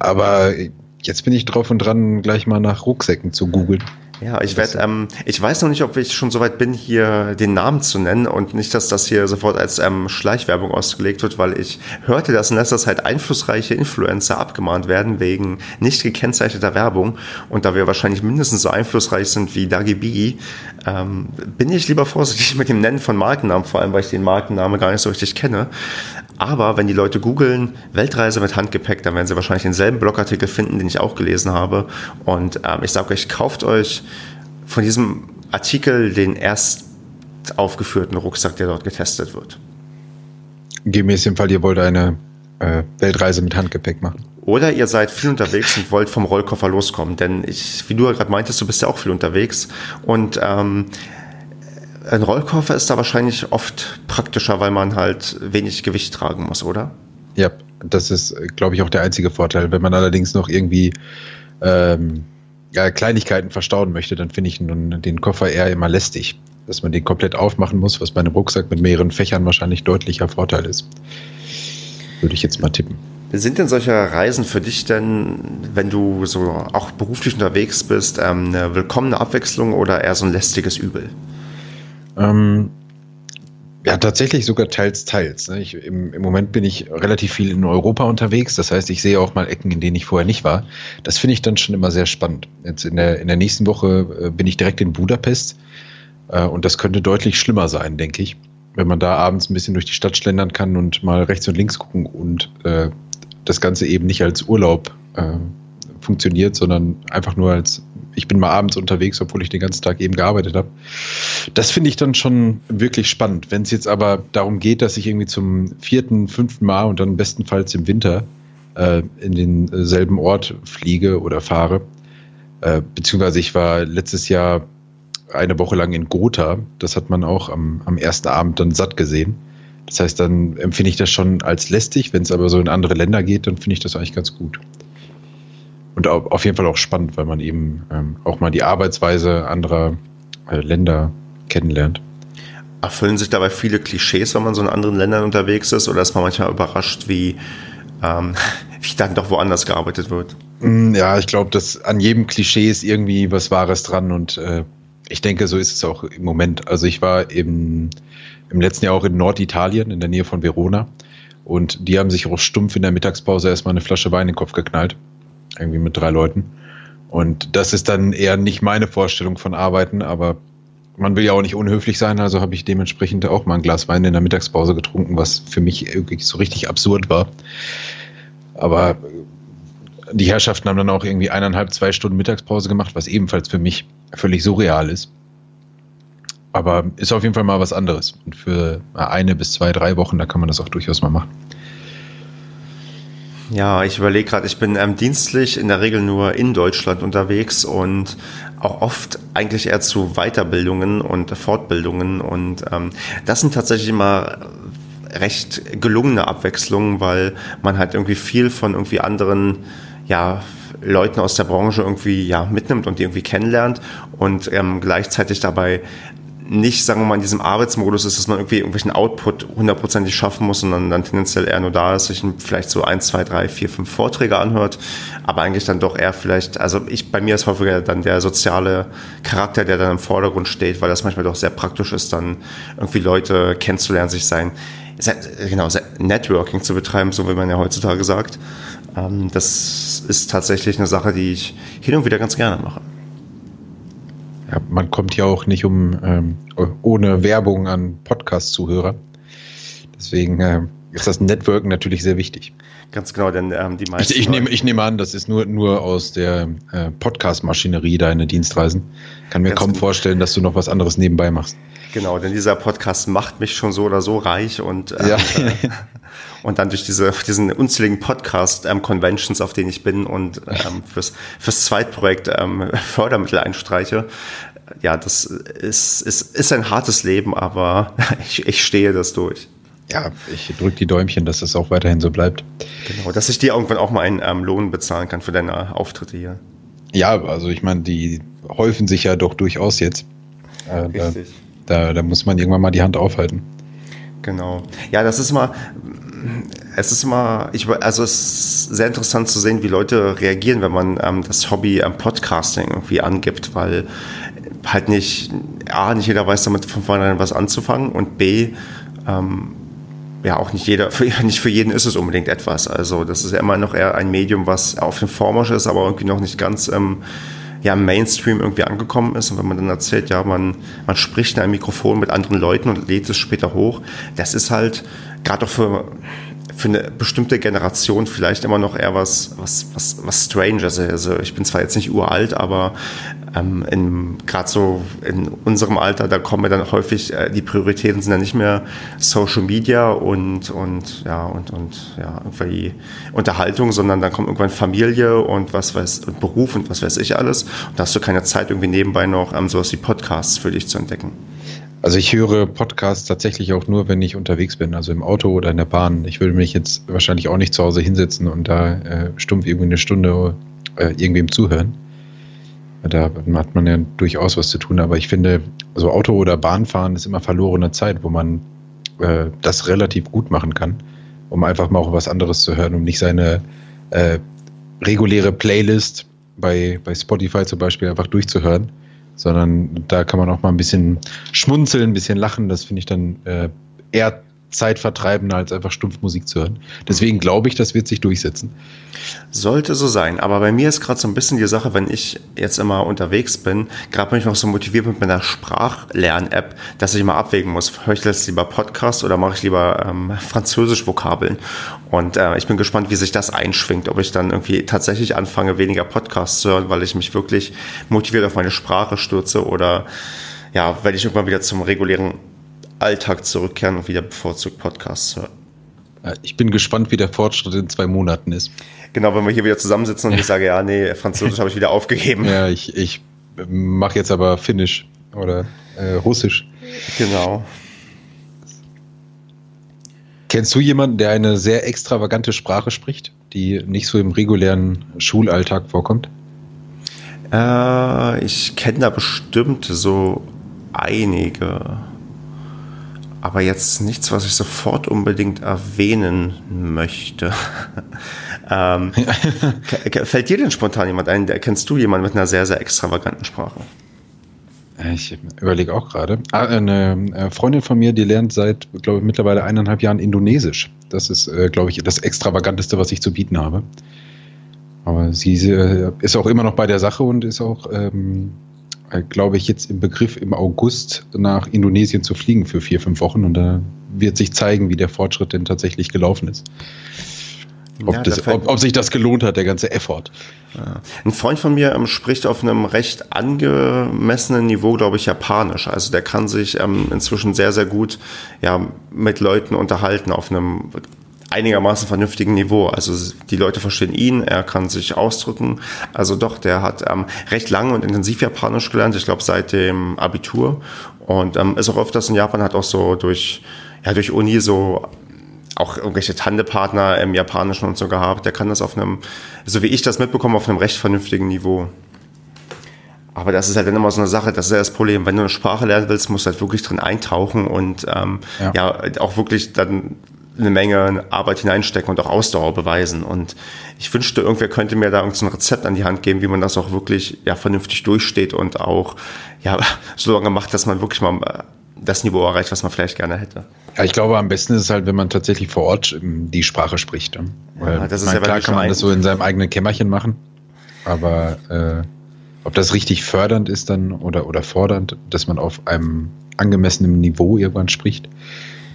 Aber jetzt bin ich drauf und dran, gleich mal nach Rucksäcken zu googeln. Ja, ich werde, ähm, ich weiß noch nicht, ob ich schon so weit bin, hier den Namen zu nennen und nicht, dass das hier sofort als ähm, Schleichwerbung ausgelegt wird, weil ich hörte, dass in letzter Zeit einflussreiche Influencer abgemahnt werden wegen nicht gekennzeichneter Werbung und da wir wahrscheinlich mindestens so einflussreich sind wie Dagi Bigi, ähm, bin ich lieber vorsichtig (laughs) mit dem Nennen von Markennamen, vor allem weil ich den Markennamen gar nicht so richtig kenne. Aber wenn die Leute googeln Weltreise mit Handgepäck, dann werden sie wahrscheinlich denselben Blogartikel finden, den ich auch gelesen habe. Und ähm, ich sage euch, kauft euch von diesem Artikel den erst aufgeführten Rucksack, der dort getestet wird. Gemäß dem Fall, ihr wollt eine äh, Weltreise mit Handgepäck machen. Oder ihr seid viel unterwegs und wollt vom Rollkoffer loskommen. Denn ich, wie du ja gerade meintest, du bist ja auch viel unterwegs. Und ähm, ein Rollkoffer ist da wahrscheinlich oft praktischer, weil man halt wenig Gewicht tragen muss, oder? Ja, das ist, glaube ich, auch der einzige Vorteil. Wenn man allerdings noch irgendwie ähm, ja, Kleinigkeiten verstauen möchte, dann finde ich nun den Koffer eher immer lästig. Dass man den komplett aufmachen muss, was bei einem Rucksack mit mehreren Fächern wahrscheinlich deutlicher Vorteil ist. Würde ich jetzt mal tippen. Sind denn solche Reisen für dich denn, wenn du so auch beruflich unterwegs bist, ähm, eine willkommene Abwechslung oder eher so ein lästiges Übel? Ähm, ja, tatsächlich sogar teils, teils. Ne? Ich, im, Im Moment bin ich relativ viel in Europa unterwegs. Das heißt, ich sehe auch mal Ecken, in denen ich vorher nicht war. Das finde ich dann schon immer sehr spannend. Jetzt in der, in der nächsten Woche äh, bin ich direkt in Budapest. Äh, und das könnte deutlich schlimmer sein, denke ich. Wenn man da abends ein bisschen durch die Stadt schlendern kann und mal rechts und links gucken und äh, das Ganze eben nicht als Urlaub funktioniert, sondern einfach nur als ich bin mal abends unterwegs, obwohl ich den ganzen Tag eben gearbeitet habe. Das finde ich dann schon wirklich spannend. Wenn es jetzt aber darum geht, dass ich irgendwie zum vierten, fünften Mal und dann bestenfalls im Winter äh, in denselben Ort fliege oder fahre, äh, beziehungsweise ich war letztes Jahr eine Woche lang in Gotha. Das hat man auch am, am ersten Abend dann satt gesehen. Das heißt, dann empfinde ich das schon als lästig. Wenn es aber so in andere Länder geht, dann finde ich das eigentlich ganz gut. Und auf jeden Fall auch spannend, weil man eben ähm, auch mal die Arbeitsweise anderer äh, Länder kennenlernt. Erfüllen sich dabei viele Klischees, wenn man so in anderen Ländern unterwegs ist, oder ist man manchmal überrascht, wie, ähm, (laughs) wie dann doch woanders gearbeitet wird? Mm, ja, ich glaube, dass an jedem Klischee ist irgendwie was Wahres dran und äh, ich denke, so ist es auch im Moment. Also ich war eben im letzten Jahr auch in Norditalien, in der Nähe von Verona. Und die haben sich auch stumpf in der Mittagspause erstmal eine Flasche Wein in den Kopf geknallt. Irgendwie mit drei Leuten. Und das ist dann eher nicht meine Vorstellung von Arbeiten, aber man will ja auch nicht unhöflich sein, also habe ich dementsprechend auch mal ein Glas Wein in der Mittagspause getrunken, was für mich irgendwie so richtig absurd war. Aber die Herrschaften haben dann auch irgendwie eineinhalb, zwei Stunden Mittagspause gemacht, was ebenfalls für mich völlig surreal ist. Aber ist auf jeden Fall mal was anderes. Und für eine bis zwei, drei Wochen, da kann man das auch durchaus mal machen. Ja, ich überlege gerade, ich bin ähm, dienstlich in der Regel nur in Deutschland unterwegs und auch oft eigentlich eher zu Weiterbildungen und Fortbildungen. Und ähm, das sind tatsächlich immer recht gelungene Abwechslungen, weil man halt irgendwie viel von irgendwie anderen, ja, Leuten aus der Branche irgendwie ja mitnimmt und die irgendwie kennenlernt und ähm, gleichzeitig dabei nicht, sagen wir mal, in diesem Arbeitsmodus ist, dass man irgendwie irgendwelchen Output hundertprozentig schaffen muss, sondern dann tendenziell eher nur da ist, sich vielleicht so ein, zwei, drei, vier, fünf Vorträge anhört, aber eigentlich dann doch eher vielleicht, also ich, bei mir ist häufiger dann der soziale Charakter, der dann im Vordergrund steht, weil das manchmal doch sehr praktisch ist, dann irgendwie Leute kennenzulernen, sich sein, genau, Networking zu betreiben, so wie man ja heutzutage sagt. Ähm, das ist tatsächlich eine Sache, die ich hin und wieder ganz gerne mache. Ja, man kommt ja auch nicht um ähm, ohne Werbung an Podcast-Zuhörer. Deswegen äh, ist das Networken natürlich sehr wichtig. Ganz genau, denn ähm, die meisten. Ich, ich, nehme, ich nehme an, das ist nur, nur aus der äh, Podcast-Maschinerie deine Dienstreisen. Kann mir kaum genau. vorstellen, dass du noch was anderes nebenbei machst. Genau, denn dieser Podcast macht mich schon so oder so reich und, ähm, ja. (laughs) (laughs) und dann durch diese, diesen unzähligen Podcast-Conventions, ähm, auf denen ich bin und ähm, fürs, fürs Zweitprojekt ähm, (laughs) Fördermittel einstreiche. Ja, das ist, ist, ist ein hartes Leben, aber (laughs) ich, ich stehe das durch. Ja, ich drücke die Däumchen, dass das auch weiterhin so bleibt. Genau, dass ich dir irgendwann auch mal einen ähm, Lohn bezahlen kann für deine Auftritte hier. Ja, also ich meine, die häufen sich ja doch durchaus jetzt. Äh, Richtig. Da, da muss man irgendwann mal die Hand aufhalten. Genau. Ja, das ist immer, es ist immer, ich, also es ist sehr interessant zu sehen, wie Leute reagieren, wenn man ähm, das Hobby ähm, Podcasting irgendwie angibt, weil halt nicht, A, nicht jeder weiß damit von vornherein was anzufangen und B, ähm, ja, auch nicht jeder, (laughs) für, nicht für jeden ist es unbedingt etwas. Also das ist ja immer noch eher ein Medium, was auf dem Vormarsch ist, aber irgendwie noch nicht ganz ähm, ja, im Mainstream irgendwie angekommen ist. Und wenn man dann erzählt, ja, man, man spricht in einem Mikrofon mit anderen Leuten und lädt es später hoch, das ist halt gerade auch für, für eine bestimmte Generation vielleicht immer noch eher was, was, was, was Stranges. Also ich bin zwar jetzt nicht uralt, aber ähm, gerade so in unserem Alter, da kommen wir dann häufig, äh, die Prioritäten sind dann nicht mehr Social Media und, und ja, und, und ja, irgendwie Unterhaltung, sondern dann kommt irgendwann Familie und was weiß, und Beruf und was weiß ich alles. Und da hast du keine Zeit, irgendwie nebenbei noch ähm, sowas wie Podcasts für dich zu entdecken. Also ich höre Podcasts tatsächlich auch nur, wenn ich unterwegs bin, also im Auto oder in der Bahn. Ich würde mich jetzt wahrscheinlich auch nicht zu Hause hinsetzen und da äh, stumpf irgendwie eine Stunde äh, irgendwem zuhören. Da hat man ja durchaus was zu tun, aber ich finde, so Auto- oder Bahnfahren ist immer verlorene Zeit, wo man äh, das relativ gut machen kann, um einfach mal auch was anderes zu hören, um nicht seine äh, reguläre Playlist bei, bei Spotify zum Beispiel einfach durchzuhören, sondern da kann man auch mal ein bisschen schmunzeln, ein bisschen lachen. Das finde ich dann äh, eher zeitvertreibender, als einfach stumpf Musik zu hören. Deswegen glaube ich, das wird sich durchsetzen. Sollte so sein. Aber bei mir ist gerade so ein bisschen die Sache, wenn ich jetzt immer unterwegs bin, gerade bin ich noch so motiviert mit meiner Sprachlern-App, dass ich immer abwägen muss, höre ich jetzt lieber Podcast oder mache ich lieber ähm, Französisch-Vokabeln? Und äh, ich bin gespannt, wie sich das einschwingt, ob ich dann irgendwie tatsächlich anfange, weniger Podcasts zu hören, weil ich mich wirklich motiviert auf meine Sprache stürze oder ja, wenn ich irgendwann wieder zum regulären Alltag zurückkehren und wieder bevorzugt Podcasts hören. Ich bin gespannt, wie der Fortschritt in zwei Monaten ist. Genau, wenn wir hier wieder zusammensitzen und ich (laughs) sage, ja, nee, Französisch habe ich wieder aufgegeben. Ja, ich, ich mache jetzt aber Finnisch oder äh, Russisch. Genau. Kennst du jemanden, der eine sehr extravagante Sprache spricht, die nicht so im regulären Schulalltag vorkommt? Äh, ich kenne da bestimmt so einige aber jetzt nichts, was ich sofort unbedingt erwähnen möchte. (laughs) ähm, fällt dir denn spontan jemand ein? Kennst du jemanden mit einer sehr, sehr extravaganten Sprache? Ich überlege auch gerade. Ah, eine äh, Freundin von mir, die lernt seit, glaube ich, mittlerweile eineinhalb Jahren Indonesisch. Das ist, äh, glaube ich, das Extravaganteste, was ich zu bieten habe. Aber sie äh, ist auch immer noch bei der Sache und ist auch ähm, äh, glaube ich, jetzt im Begriff, im August nach Indonesien zu fliegen für vier, fünf Wochen. Und da wird sich zeigen, wie der Fortschritt denn tatsächlich gelaufen ist. ob, ja, das, ob, ob, sich das gelohnt hat, der ganze Effort. Ja. Ein Freund von mir ähm, spricht auf einem recht angemessenen Niveau, glaube ich, Japanisch. Also der kann sich ähm, inzwischen sehr, sehr gut ja, mit Leuten unterhalten auf einem einigermaßen vernünftigen Niveau. Also die Leute verstehen ihn, er kann sich ausdrücken. Also doch, der hat ähm, recht lange und intensiv Japanisch gelernt, ich glaube seit dem Abitur. Und ähm, ist auch öfters in Japan, hat auch so durch, ja, durch Uni so auch irgendwelche Tandepartner im Japanischen und so gehabt. Der kann das auf einem, so wie ich das mitbekomme, auf einem recht vernünftigen Niveau. Aber das ist halt dann immer so eine Sache, das ist ja das Problem. Wenn du eine Sprache lernen willst, musst du halt wirklich drin eintauchen und ähm, ja. ja auch wirklich dann eine Menge Arbeit hineinstecken und auch Ausdauer beweisen. Und ich wünschte, irgendwer könnte mir da irgendein Rezept an die Hand geben, wie man das auch wirklich ja, vernünftig durchsteht und auch ja, (laughs) so lange macht, dass man wirklich mal äh, das Niveau erreicht, was man vielleicht gerne hätte. Ja, ich glaube, am besten ist es halt, wenn man tatsächlich vor Ort ähm, die Sprache spricht. Weil, ja, das ist ja klar kann man das so in seinem eigenen Kämmerchen machen, aber äh, ob das richtig fördernd ist dann oder, oder fordernd, dass man auf einem angemessenen Niveau irgendwann spricht,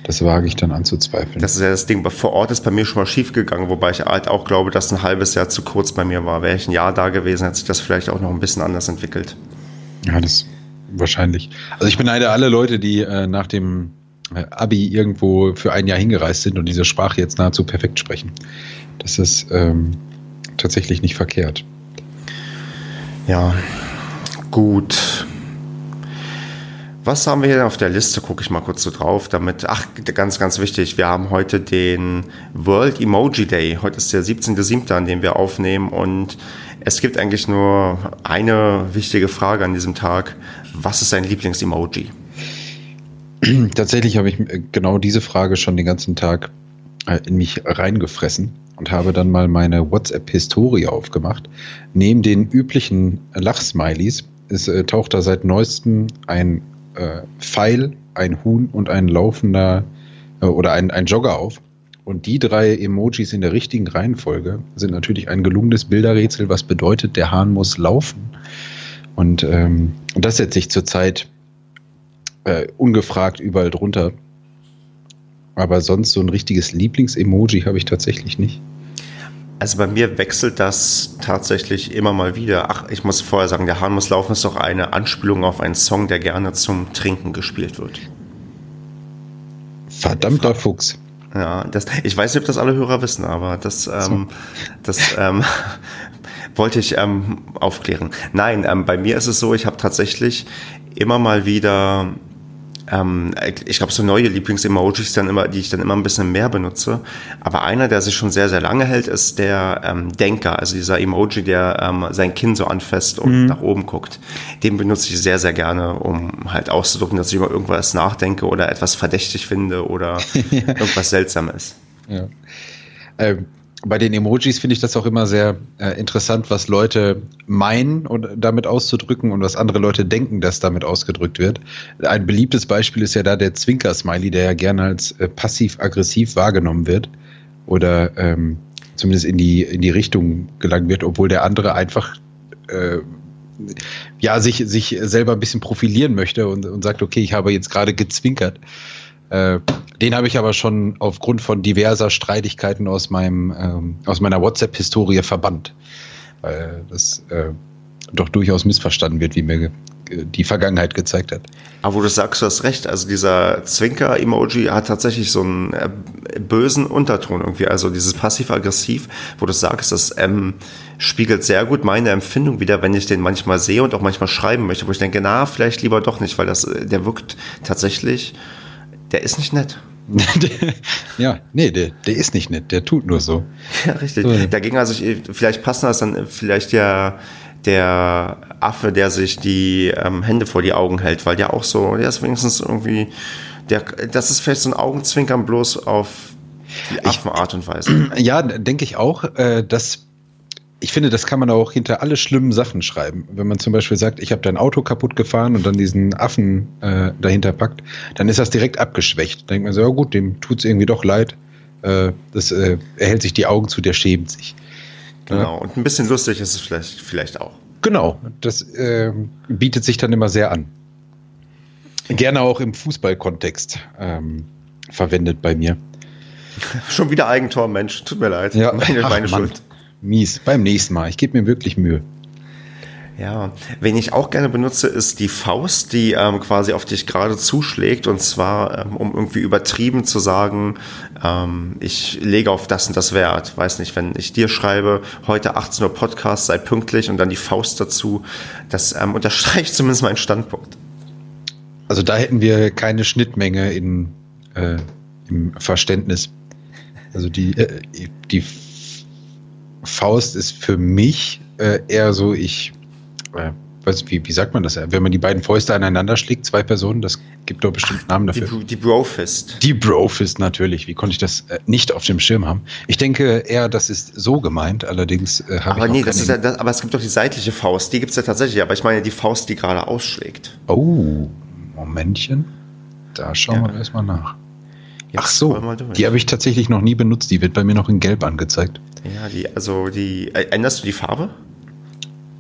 das wage ich dann anzuzweifeln. Das ist ja das Ding. Vor Ort ist bei mir schon mal schief gegangen, wobei ich halt auch glaube, dass ein halbes Jahr zu kurz bei mir war. Wäre ich ein Jahr da gewesen, hätte sich das vielleicht auch noch ein bisschen anders entwickelt. Ja, das wahrscheinlich. Also ich beneide alle Leute, die äh, nach dem äh, Abi irgendwo für ein Jahr hingereist sind und diese Sprache jetzt nahezu perfekt sprechen. Das ist ähm, tatsächlich nicht verkehrt. Ja, gut. Was haben wir hier auf der Liste? Gucke ich mal kurz so drauf, damit, ach, ganz, ganz wichtig, wir haben heute den World Emoji Day. Heute ist der 17.07., an dem wir aufnehmen und es gibt eigentlich nur eine wichtige Frage an diesem Tag. Was ist dein Lieblings-Emoji? (clears throat) Tatsächlich habe ich äh, genau diese Frage schon den ganzen Tag äh, in mich reingefressen und habe dann mal meine WhatsApp-Historie aufgemacht. Neben den üblichen Lachsmilies ist, äh, taucht da seit neuestem ein äh, Pfeil, ein Huhn und ein laufender äh, oder ein, ein Jogger auf. Und die drei Emojis in der richtigen Reihenfolge sind natürlich ein gelungenes Bilderrätsel, was bedeutet, der Hahn muss laufen. Und ähm, das setze ich zurzeit äh, ungefragt überall drunter. Aber sonst so ein richtiges Lieblings-Emoji habe ich tatsächlich nicht. Also bei mir wechselt das tatsächlich immer mal wieder. Ach, ich muss vorher sagen, der Hahn muss laufen ist doch eine Anspielung auf einen Song, der gerne zum Trinken gespielt wird. Verdammter Fuchs. Ja, das, ich weiß nicht, ob das alle Hörer wissen, aber das, ähm, das ähm, (laughs) wollte ich ähm, aufklären. Nein, ähm, bei mir ist es so, ich habe tatsächlich immer mal wieder ähm, ich glaube, so neue Lieblings-Emojis, dann immer, die ich dann immer ein bisschen mehr benutze. Aber einer, der sich schon sehr, sehr lange hält, ist der ähm, Denker, also dieser Emoji, der ähm, sein Kinn so anfasst und mhm. nach oben guckt. Den benutze ich sehr, sehr gerne, um halt auszudrücken, dass ich über irgendwas nachdenke oder etwas verdächtig finde oder (laughs) irgendwas Seltsames. Ja. Ähm, bei den Emojis finde ich das auch immer sehr äh, interessant, was Leute meinen und damit auszudrücken und was andere Leute denken, dass damit ausgedrückt wird. Ein beliebtes Beispiel ist ja da der Zwinker-Smiley, der ja gerne als äh, passiv-aggressiv wahrgenommen wird oder ähm, zumindest in die, in die Richtung gelangt wird, obwohl der andere einfach äh, ja, sich, sich selber ein bisschen profilieren möchte und, und sagt, okay, ich habe jetzt gerade gezwinkert. Äh, den habe ich aber schon aufgrund von diverser Streitigkeiten aus meinem ähm, aus meiner WhatsApp-Historie verbannt, weil das äh, doch durchaus missverstanden wird, wie mir die Vergangenheit gezeigt hat. Aber wo du sagst, du hast recht. Also dieser Zwinker-Emoji hat tatsächlich so einen äh, bösen Unterton irgendwie. Also dieses passiv-aggressiv, wo du sagst, das ähm, spiegelt sehr gut meine Empfindung wieder, wenn ich den manchmal sehe und auch manchmal schreiben möchte, wo ich denke, na, vielleicht lieber doch nicht, weil das, äh, der wirkt tatsächlich der ist nicht nett. (laughs) ja, nee, der, der ist nicht nett, der tut nur so. (laughs) Ja, richtig. So. Dagegen, also ich, vielleicht passen das dann vielleicht ja der Affe, der sich die ähm, Hände vor die Augen hält, weil der auch so, der ist wenigstens irgendwie, der, das ist vielleicht so ein Augenzwinkern bloß auf die Affenart und Weise. (clears throat) Ja, denke ich auch. Äh, das ich finde, das kann man auch hinter alle schlimmen Sachen schreiben. Wenn man zum Beispiel sagt, ich habe dein Auto kaputt gefahren und dann diesen Affen äh, dahinter packt, dann ist das direkt abgeschwächt. Dann denkt man so, ja gut, dem tut es irgendwie doch leid. Äh, das, äh, er hält sich die Augen zu, der schämt sich. Genau, und ein bisschen lustig ist es vielleicht, vielleicht auch. Genau, das äh, bietet sich dann immer sehr an. Gerne auch im Fußballkontext ähm, verwendet bei mir. (laughs) Schon wieder Eigentor, Mensch. Tut mir leid. Ja, meine, Ach, meine Mann. Mies. Beim nächsten Mal. Ich gebe mir wirklich Mühe. Ja, wen ich auch gerne benutze, ist die Faust, die ähm, quasi auf dich gerade zuschlägt. Und zwar, ähm, um irgendwie übertrieben zu sagen, ähm, ich lege auf das und das Wert. Weiß nicht, wenn ich dir schreibe, heute 18 Uhr Podcast, sei pünktlich und dann die Faust dazu, das ähm, (laughs) unterstreicht zumindest meinen Standpunkt. Also da hätten wir keine Schnittmenge in, äh, im Verständnis. Also die, äh, die Faust ist für mich äh, eher so, ich äh, weiß, wie, wie sagt man das? Wenn man die beiden Fäuste aneinander schlägt, zwei Personen, das gibt doch bestimmt Namen Die, dafür. die Brofist. Die Brofist natürlich. Wie konnte ich das äh, nicht auf dem Schirm haben? Ich denke eher, das ist so gemeint. Allerdings äh, habe Aber ich nee, auch das ist ja, das, aber es gibt doch die seitliche Faust, die gibt's ja tatsächlich, aber ich meine die Faust, die gerade ausschlägt. Oh, Momentchen. Da schauen Ja. wir erstmal nach. Jetzt Ach so, die habe ich tatsächlich noch nie benutzt. Die wird bei mir noch in Gelb angezeigt. Ja, die, also die, äh, änderst du die Farbe?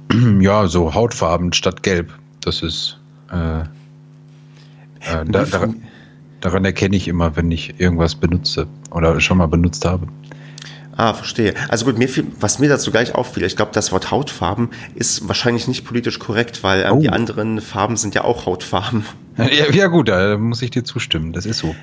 (clears throat) Ja, so Hautfarben statt Gelb. Das ist. Äh, äh, da, daran, daran erkenne ich immer, wenn ich irgendwas benutze oder schon mal benutzt habe. Ah, verstehe. Also gut, mir fiel, was mir dazu gleich auffiel, ich glaube, das Wort Hautfarben ist wahrscheinlich nicht politisch korrekt, weil ähm, Oh. die anderen Farben sind ja auch Hautfarben. (laughs) Ja, ja, gut, da muss ich dir zustimmen. Das ist so.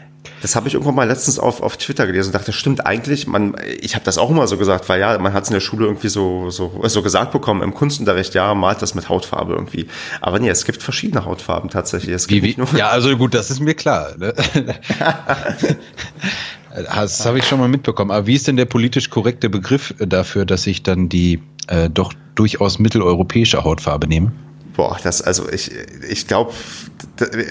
Das habe ich irgendwann mal letztens auf, auf Twitter gelesen und dachte, stimmt eigentlich, man, ich habe das auch immer so gesagt, weil ja, man hat es in der Schule irgendwie so, so, so gesagt bekommen, im Kunstunterricht, ja, malt das mit Hautfarbe irgendwie. Aber nee, es gibt verschiedene Hautfarben tatsächlich. Es Wie, gibt wie, nur, ja, also gut, das ist mir klar. Ne? (laughs) Das habe ich schon mal mitbekommen. Aber wie ist denn der politisch korrekte Begriff dafür, dass ich dann die äh, doch durchaus mitteleuropäische Hautfarbe nehme? Boah, das, also ich, ich glaube,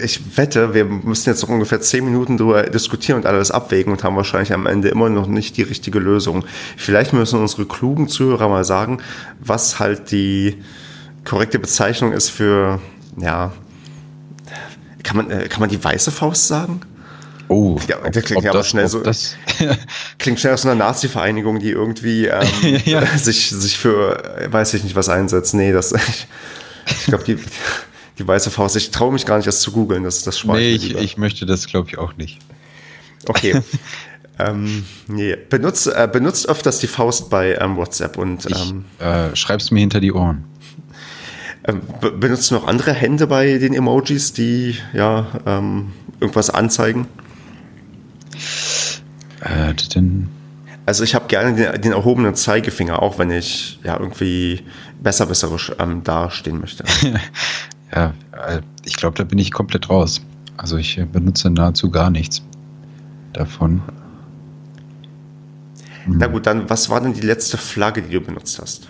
ich wette, wir müssen jetzt noch ungefähr zehn Minuten drüber diskutieren und alles abwägen und haben wahrscheinlich am Ende immer noch nicht die richtige Lösung. Vielleicht müssen unsere klugen Zuhörer mal sagen, was halt die korrekte Bezeichnung ist für, ja, kann man, äh, kann man die weiße Faust sagen? Oh, Ja, das klingt ja aber schnell ob so- Das, (laughs) (laughs) Klingt schnell aus einer Nazi-Vereinigung, die irgendwie ähm, (laughs) Ja. sich, sich für, weiß ich nicht, was einsetzt. Nee, das, ich, ich glaube, die, die weiße Faust, ich traue mich gar nicht, das zu googeln, das, das nee, ich, lieber. ich möchte das, glaube ich, auch nicht. Okay. (laughs) ähm, nee. benutzt, äh, benutzt öfters die Faust bei ähm, WhatsApp und Ich ähm, äh, schreib's mir hinter die Ohren. ähm, be benutzt du noch andere Hände bei den Emojis, die ja ähm, irgendwas anzeigen? Äh, denn, Also ich habe gerne den, den erhobenen Zeigefinger, auch wenn ich ja irgendwie besserwisserisch ähm, dastehen möchte. (laughs) ja, äh, ich glaube, da bin ich komplett raus. Also ich äh, benutze nahezu gar nichts davon. Na gut, dann was war denn die letzte Flagge, die du benutzt hast?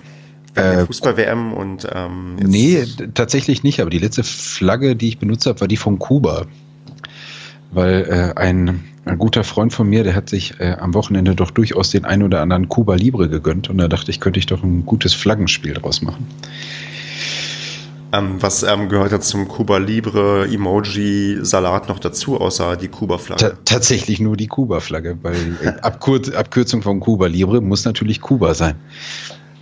Äh, Fußball-WM und ähm, Nee, tatsächlich nicht, aber die letzte Flagge, die ich benutzt habe, war die von Kuba. Weil äh, ein, ein guter Freund von mir, der hat sich äh, am Wochenende doch durchaus den ein oder anderen Kuba Libre gegönnt und da dachte ich, könnte ich doch ein gutes Flaggenspiel draus machen. ähm, was ähm, gehört ja zum Kuba Libre Emoji Salat noch dazu, außer die Ta Kuba-Flagge? tatsächlich nur die Kuba-Flagge, weil äh, Abkur Abkürzung von Kuba Libre muss natürlich Kuba sein.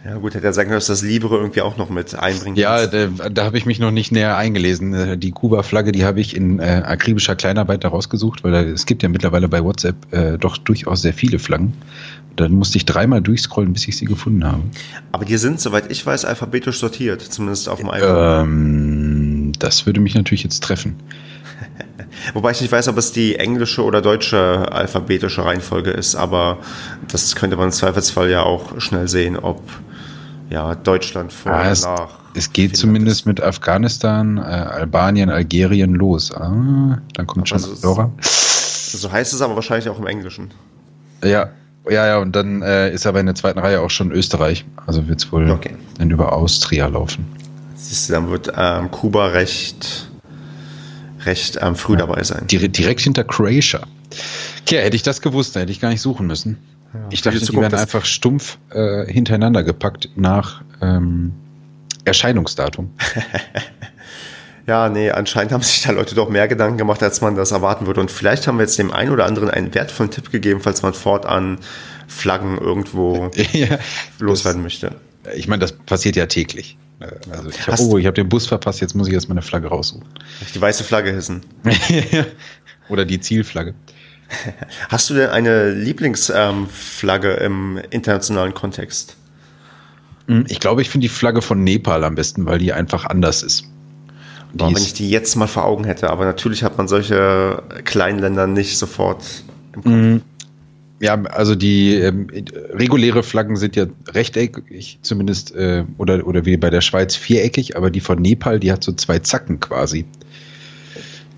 Ja gut, hätte er sagen können, dass das Libre irgendwie auch noch mit einbringen Ja, da, da habe ich mich noch nicht näher eingelesen. Äh, Die Kuba-Flagge, die habe ich in äh, akribischer Kleinarbeit da rausgesucht, weil da, es gibt ja mittlerweile bei WhatsApp äh, doch durchaus sehr viele Flaggen. Da musste ich dreimal durchscrollen, bis ich sie gefunden habe. Aber die sind, soweit ich weiß, alphabetisch sortiert, zumindest auf dem iPhone. Ähm, das würde mich natürlich jetzt treffen. (laughs) Wobei ich nicht weiß, ob es die englische oder deutsche alphabetische Reihenfolge ist, aber das könnte man im Zweifelsfall ja auch schnell sehen, ob ja Deutschland vor Ah, es, nach. es geht Finnland zumindest ist. mit Afghanistan, äh, Albanien, Algerien los. Ah, dann kommt schon Also es- Andorra. So heißt es aber wahrscheinlich auch im Englischen. Ja, ja, ja, und dann äh, ist aber in der zweiten Reihe auch schon Österreich. Also wird es wohl Okay. dann über Austria laufen. Siehst du, dann wird ähm, Kuba recht, recht ähm, früh dabei sein. Dire direkt hinter Croatia. Okay, hätte ich das gewusst, dann hätte ich gar nicht suchen müssen. Ich für die dachte, die Zukunft werden einfach stumpf äh, hintereinander gepackt nach ähm, Erscheinungsdatum. (laughs) Ja, nee, anscheinend haben sich da Leute doch mehr Gedanken gemacht, als man das erwarten würde. Und vielleicht haben wir jetzt dem einen oder anderen einen wertvollen Tipp gegeben, falls man fortan Flaggen irgendwo (laughs) ja, loswerden möchte. das, ich meine, das passiert ja täglich. Äh, Also ich hab, oh, ich habe den Bus verpasst, jetzt muss ich erst mal eine Flagge raussuchen. Die weiße Flagge hissen. (laughs) Oder die Zielflagge. (laughs) Hast du denn eine Lieblingsflagge im internationalen Kontext? Hm, ich glaube, ich finde die Flagge von Nepal am besten, weil die einfach anders ist. Boah, wenn ich die jetzt mal vor Augen hätte, aber natürlich hat man solche kleinen Länder nicht sofort im Kopf. Mhm. Ja, also die ähm, reguläre Flaggen sind ja rechteckig, zumindest, äh, oder, oder wie bei der Schweiz viereckig, aber die von Nepal, die hat so zwei Zacken quasi.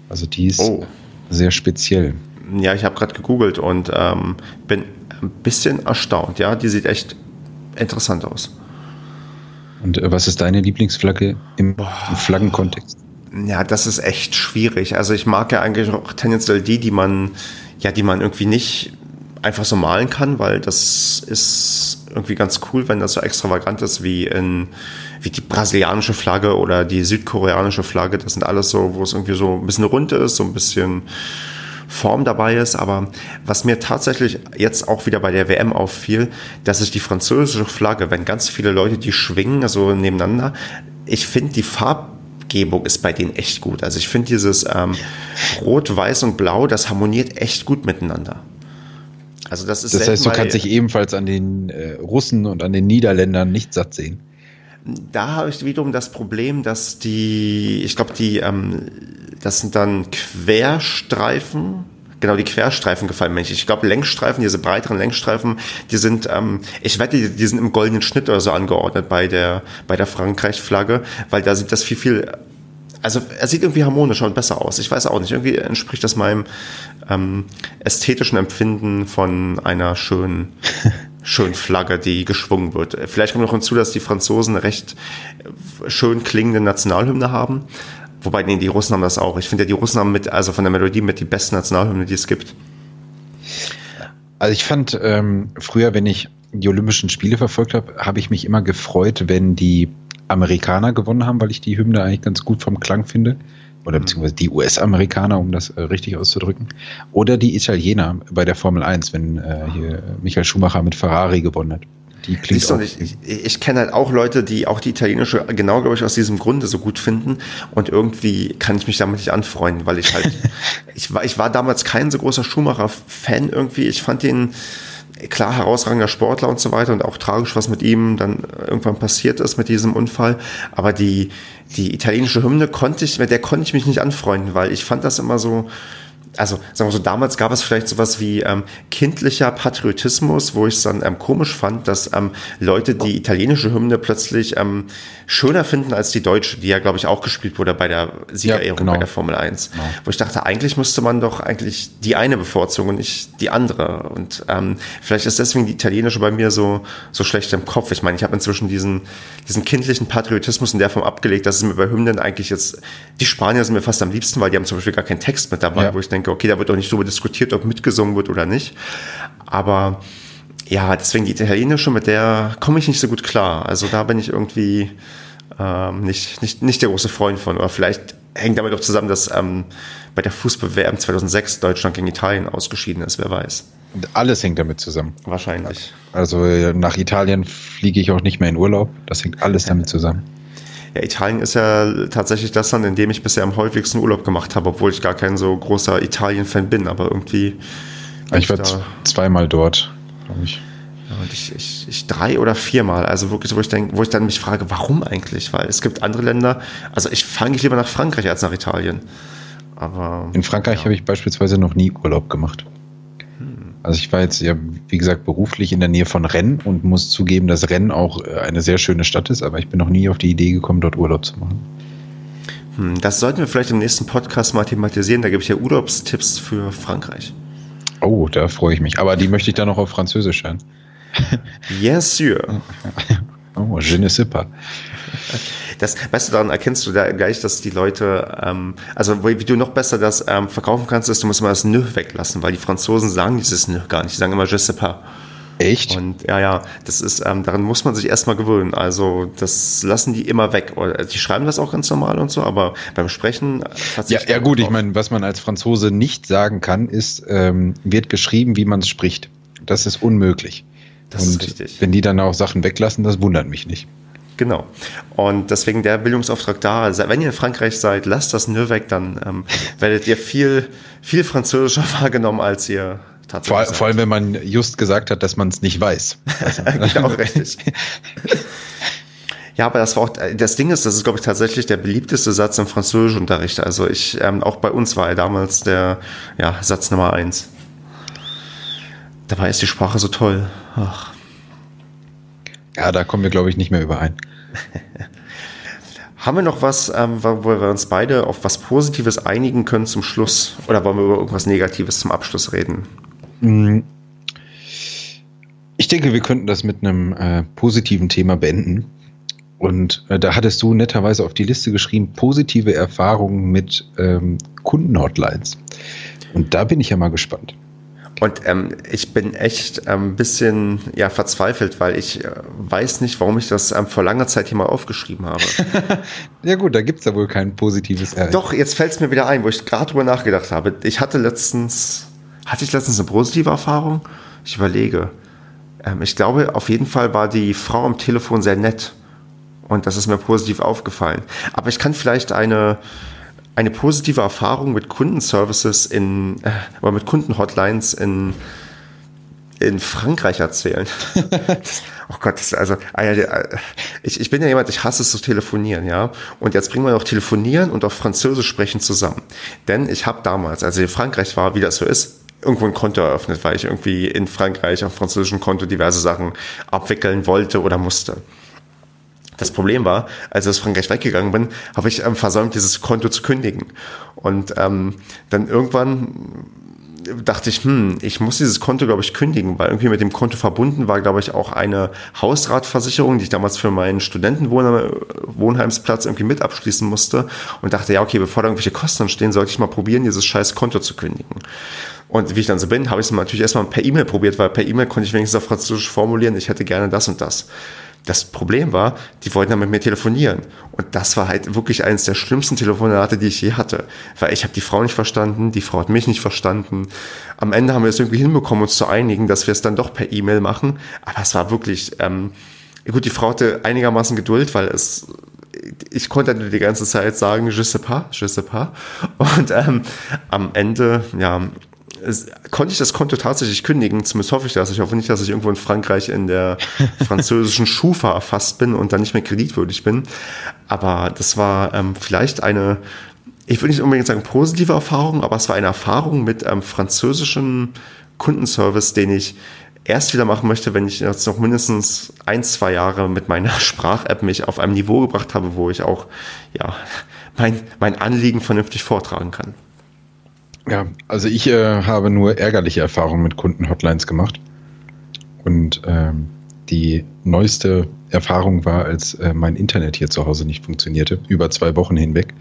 Also die ist oh. sehr speziell. Ja, ich habe gerade gegoogelt und ähm, bin ein bisschen erstaunt. Ja, die sieht echt interessant aus. Und äh, was ist deine Lieblingsflagge im, im Flaggenkontext? Ja, das ist echt schwierig. Also ich mag ja eigentlich auch tendenziell die, die man, ja, die man irgendwie nicht einfach so malen kann, weil das ist irgendwie ganz cool, wenn das so extravagant ist wie in wie die brasilianische Flagge oder die südkoreanische Flagge. Das sind alles so, wo es irgendwie so ein bisschen rund ist, so ein bisschen Form dabei ist. Aber was mir tatsächlich jetzt auch wieder bei der WM auffiel, dass ich die französische Flagge, wenn ganz viele Leute die schwingen, also nebeneinander, ich finde die Farb Farbgebung ist bei denen echt gut. Also ich finde dieses ähm, Rot, Weiß und Blau, das harmoniert echt gut miteinander. Also das ist das heißt, du kannst dich ebenfalls an den äh, Russen und an den Niederländern nicht satt sehen. Da habe ich wiederum das Problem, dass die, ich glaube, die, ähm, das sind dann Querstreifen, genau, die Querstreifen gefallen mir nicht. Ich glaube, Längsstreifen, diese breiteren Längsstreifen, die sind, ähm, ich wette, die, die sind im goldenen Schnitt oder so angeordnet bei der, bei der Frankreich-Flagge, weil da sieht das viel, viel, also er sieht irgendwie harmonischer und besser aus. Ich weiß auch nicht, irgendwie entspricht das meinem ähm, ästhetischen Empfinden von einer schönen, (laughs) schönen Flagge, die geschwungen wird. Vielleicht kommt noch hinzu, dass die Franzosen eine recht schön klingende Nationalhymne haben. Wobei, nee, die Russen haben das auch. Ich finde ja, die Russen haben mit, also von der Melodie mit die besten Nationalhymne, die es gibt. Also ich fand ähm, früher, wenn ich die Olympischen Spiele verfolgt habe, habe ich mich immer gefreut, wenn die Amerikaner gewonnen haben, weil ich die Hymne eigentlich ganz gut vom Klang finde. Oder mhm. beziehungsweise die US-Amerikaner, um das äh, richtig auszudrücken. Oder die Italiener bei der Formel 1, wenn äh, hier Michael Schumacher mit Ferrari gewonnen hat. Die klingt auch ich, ich, ich kenne halt auch Leute, die auch die italienische genau, glaube ich, aus diesem Grunde so gut finden. Und irgendwie kann ich mich damit nicht anfreunden, weil ich halt, (laughs) ich war, ich war damals kein so großer Schumacher-Fan irgendwie. Ich fand ihn klar herausragender Sportler und so weiter und auch tragisch, was mit ihm dann irgendwann passiert ist mit diesem Unfall. Aber die, die italienische Hymne konnte ich, mit der konnte ich mich nicht anfreunden, weil ich fand das immer so, also sagen wir so, damals gab es vielleicht sowas wie ähm, kindlicher Patriotismus, wo ich es dann ähm, komisch fand, dass ähm, Leute die italienische Hymne plötzlich ähm, schöner finden als die deutsche, die ja, glaube ich, auch gespielt wurde bei der Siegerehrung ja, genau. bei der Formel 1. Genau. Wo ich dachte, eigentlich müsste man doch eigentlich die eine bevorzugen und nicht die andere. Und ähm, vielleicht ist deswegen die italienische bei mir so, so schlecht im Kopf. Ich meine, ich habe inzwischen diesen, diesen kindlichen Patriotismus in der Form abgelegt, dass es mir bei Hymnen eigentlich jetzt, die Spanier sind mir fast am liebsten, weil die haben zum Beispiel gar keinen Text mit dabei, ja. wo ich denke, okay, da wird doch nicht darüber diskutiert, ob mitgesungen wird oder nicht. Aber ja, deswegen die italienische, mit der komme ich nicht so gut klar. Also da bin ich irgendwie ähm, nicht, nicht, nicht der große Freund von. Oder vielleicht hängt damit auch zusammen, dass ähm, bei der Fußball-WM 2006 Deutschland gegen Italien ausgeschieden ist, wer weiß. Alles hängt damit zusammen. Wahrscheinlich. Also nach Italien fliege ich auch nicht mehr in Urlaub. Das hängt alles damit zusammen. Ja, Italien ist ja tatsächlich das Land, in dem ich bisher am häufigsten Urlaub gemacht habe, obwohl ich gar kein so großer Italien-Fan bin, aber irgendwie. Ich war zweimal dort, glaube ich. Ja, und ich, ich, ich drei oder viermal, also wirklich, wo ich, denk, wo ich dann mich frage, warum eigentlich? Weil es gibt andere Länder, also ich fange lieber nach Frankreich als nach Italien. Aber, In Frankreich ja. habe ich beispielsweise noch nie Urlaub gemacht. Also ich war jetzt ja, wie gesagt, beruflich in der Nähe von Rennes und muss zugeben, dass Rennes auch äh, eine sehr schöne Stadt ist, aber ich bin noch nie auf die Idee gekommen, dort Urlaub zu machen. Hm, das sollten wir vielleicht im nächsten Podcast mal thematisieren. Da gebe ich ja Urlaubstipps für Frankreich. Oh, da freue ich mich. Aber die möchte ich dann noch auf Französisch hören. Yes, (laughs) sir. Oh, je ne sais pas. Das, weißt du, daran erkennst du da gleich, dass die Leute, ähm, also wie du noch besser das ähm, verkaufen kannst, ist, du musst mal das Nö weglassen, weil die Franzosen sagen dieses Nö gar nicht. Die sagen immer Je sais pas. Echt? Und ja, ja, das ist, ähm, daran muss man sich erstmal gewöhnen. Also das lassen die immer weg. Die schreiben das auch ganz normal und so, aber beim Sprechen Ja, ja gut, ich meine, was man als Franzose nicht sagen kann, ist, ähm, wird geschrieben, wie man es spricht. Das ist unmöglich. Das und ist richtig. wenn die dann auch Sachen weglassen, das wundert mich nicht. Genau. Und deswegen der Bildungsauftrag da. Wenn ihr in Frankreich seid, lasst das Nö weg, dann ähm, (laughs) werdet ihr viel, viel französischer (laughs) wahrgenommen, als ihr tatsächlich vor, vor allem, wenn man just gesagt hat, dass man es nicht weiß. (laughs) genau, richtig. Ja, aber das war auch, das Ding ist, das ist, glaube ich, tatsächlich der beliebteste Satz im Französischunterricht. Also ich, ähm, auch bei uns war er damals der, ja, Satz Nummer eins. Dabei ist die Sprache so toll. Ach. Ja, da kommen wir, glaube ich, nicht mehr überein. (laughs) Haben wir noch was, ähm, wo wir uns beide auf was Positives einigen können zum Schluss? Oder wollen wir über irgendwas Negatives zum Abschluss reden? Mm. Ich denke, wir könnten das mit einem äh, positiven Thema beenden. Und äh, da hattest du netterweise auf die Liste geschrieben, positive Erfahrungen mit ähm, Kundenhotlines. Und da bin ich ja mal gespannt. Und ähm, ich bin echt ein ähm, bisschen ja, verzweifelt, weil ich äh, weiß nicht, warum ich das ähm, vor langer Zeit hier mal aufgeschrieben habe. (laughs) ja gut, da gibt es ja wohl kein positives Ereignis. Doch, jetzt fällt es mir wieder ein, wo ich gerade drüber nachgedacht habe. Ich hatte letztens, hatte ich letztens eine positive Erfahrung? Ich überlege. Ähm, ich glaube, auf jeden Fall war die Frau am Telefon sehr nett. Und das ist mir positiv aufgefallen. Aber ich kann vielleicht eine, eine positive Erfahrung mit Kundenservices in, äh, oder mit Kundenhotlines in, in Frankreich erzählen. das, (laughs) oh Gott, das, also, ah äh, ich, ich bin ja jemand, ich hasse es zu telefonieren, ja. Und jetzt bringen wir noch Telefonieren und auch Französisch sprechen zusammen. Denn ich habe damals, als ich in Frankreich war, wie das so ist, irgendwo ein Konto eröffnet, weil ich irgendwie in Frankreich auf französischen Konto diverse Sachen abwickeln wollte oder musste. Das Problem war, als ich aus Frankreich weggegangen bin, habe ich ähm, versäumt, dieses Konto zu kündigen. Und ähm, dann irgendwann dachte ich, hm, ich muss dieses Konto, glaube ich, kündigen, weil irgendwie mit dem Konto verbunden war, glaube ich, auch eine Hausratversicherung, die ich damals für meinen Studentenwohnheimsplatz irgendwie mit abschließen musste und dachte, ja, okay, bevor da irgendwelche Kosten entstehen, sollte ich mal probieren, dieses scheiß Konto zu kündigen. Und wie ich dann so bin, habe ich es natürlich erstmal per E-Mail probiert, weil per E-Mail konnte ich wenigstens auf Französisch formulieren, ich hätte gerne das und das. Das Problem war, die wollten dann mit mir telefonieren. Und das war halt wirklich eines der schlimmsten Telefonate, die ich je hatte. Weil ich habe die Frau nicht verstanden, die Frau hat mich nicht verstanden. Am Ende haben wir es irgendwie hinbekommen, uns zu einigen, dass wir es dann doch per E-Mail machen. Aber es war wirklich, ähm, gut, die Frau hatte einigermaßen Geduld, weil es, ich konnte dann die ganze Zeit sagen, je sais pas, je sais pas. Und ähm, am Ende, ja, konnte ich das Konto tatsächlich kündigen. Zumindest hoffe ich das. Ich hoffe nicht, dass ich irgendwo in Frankreich in der (laughs) französischen Schufa erfasst bin und dann nicht mehr kreditwürdig bin. Aber das war ähm, vielleicht eine, ich würde nicht unbedingt sagen positive Erfahrung, aber es war eine Erfahrung mit ähm, französischem Kundenservice, den ich erst wieder machen möchte, wenn ich jetzt noch mindestens ein, zwei Jahre mit meiner (laughs) Sprach-App mich auf einem Niveau gebracht habe, wo ich auch ja, mein, mein Anliegen vernünftig vortragen kann. Ja, also ich äh, habe nur ärgerliche Erfahrungen mit Kundenhotlines gemacht. Und ähm, die neueste Erfahrung war, als äh, mein Internet hier zu Hause nicht funktionierte, über zwei Wochen hinweg.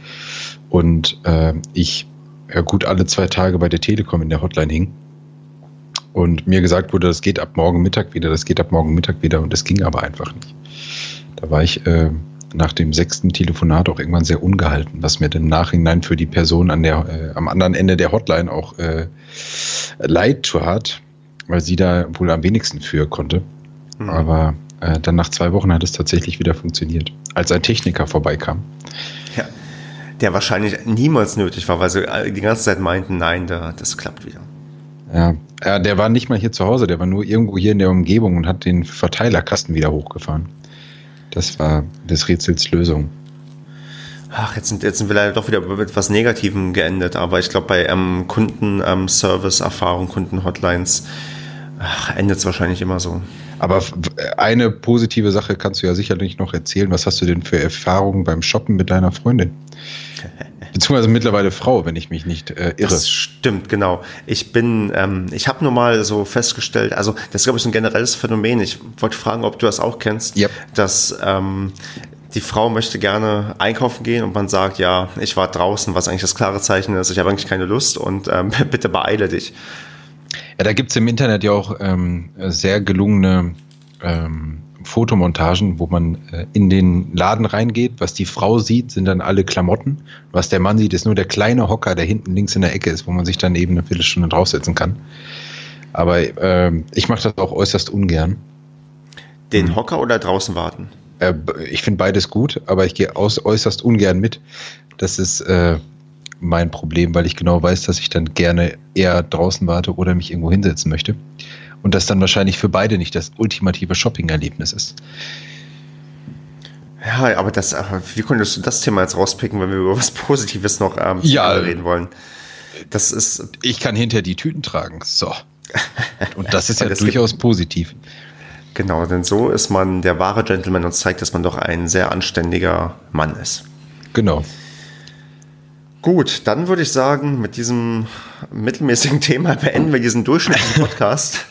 Und äh, ich ja, gut alle zwei Tage bei der Telekom in der Hotline hing. Und mir gesagt wurde, das geht ab morgen Mittag wieder, das geht ab morgen Mittag wieder. Und das ging aber einfach nicht. Da war ich äh, nach dem sechsten Telefonat auch irgendwann sehr ungehalten, was mir im Nachhinein für die Person an der, äh, am anderen Ende der Hotline auch äh, leid tat, weil sie da wohl am wenigsten für konnte. Mhm. Aber äh, dann nach zwei Wochen hat es tatsächlich wieder funktioniert, als ein Techniker vorbeikam. Ja, der wahrscheinlich niemals nötig war, weil sie die ganze Zeit meinten, nein, da, das klappt wieder. Ja, ja, der war nicht mal hier zu Hause, der war nur irgendwo hier in der Umgebung und hat den Verteilerkasten wieder hochgefahren. Das war des Rätsels Lösung. Ach, jetzt sind, jetzt sind wir leider doch wieder mit etwas Negativem geendet, aber ich glaube, bei ähm, Kundenservice-Erfahrung, ähm, Kundenhotlines endet es wahrscheinlich immer so. Aber eine positive Sache kannst du ja sicherlich noch erzählen. Was hast du denn für Erfahrungen beim Shoppen mit deiner Freundin? Beziehungsweise mittlerweile Frau, wenn ich mich nicht äh, irre. Das stimmt, genau. Ich bin, ähm, ich habe nur mal so festgestellt, also das ist, glaube ich, ein generelles Phänomen. Ich wollte fragen, ob du das auch kennst, yep. dass ähm, die Frau möchte gerne einkaufen gehen und man sagt, ja, ich war draußen, was eigentlich das klare Zeichen ist, ich habe eigentlich keine Lust und ähm, (laughs) bitte beeile dich. Ja, da gibt es im Internet ja auch ähm, sehr gelungene ähm, Fotomontagen, wo man äh, in den Laden reingeht. Was die Frau sieht, sind dann alle Klamotten. Was der Mann sieht, ist nur der kleine Hocker, der hinten links in der Ecke ist, wo man sich dann eben eine Viertelstunde draufsetzen kann. Aber äh, ich mache das auch äußerst ungern. Den hm. Hocker oder draußen warten? Äh, ich finde beides gut, aber ich gehe äußerst ungern mit. Das ist äh, mein Problem, weil ich genau weiß, dass ich dann gerne eher draußen warte oder mich irgendwo hinsetzen möchte. Und das dann wahrscheinlich für beide nicht das ultimative Shopping-Erlebnis ist. Ja, aber das, wie konntest du das Thema jetzt rauspicken, wenn wir über was Positives noch ähm, ja, reden wollen? Das ist. Ich kann hinter die Tüten tragen. So. (laughs) Und das ist ja durchaus positiv. Genau, denn so ist man der wahre Gentleman und zeigt, dass man doch ein sehr anständiger Mann ist. Genau. Gut, dann würde ich sagen, mit diesem mittelmäßigen (laughs) Thema beenden wir diesen durchschnittlichen (laughs) Podcast.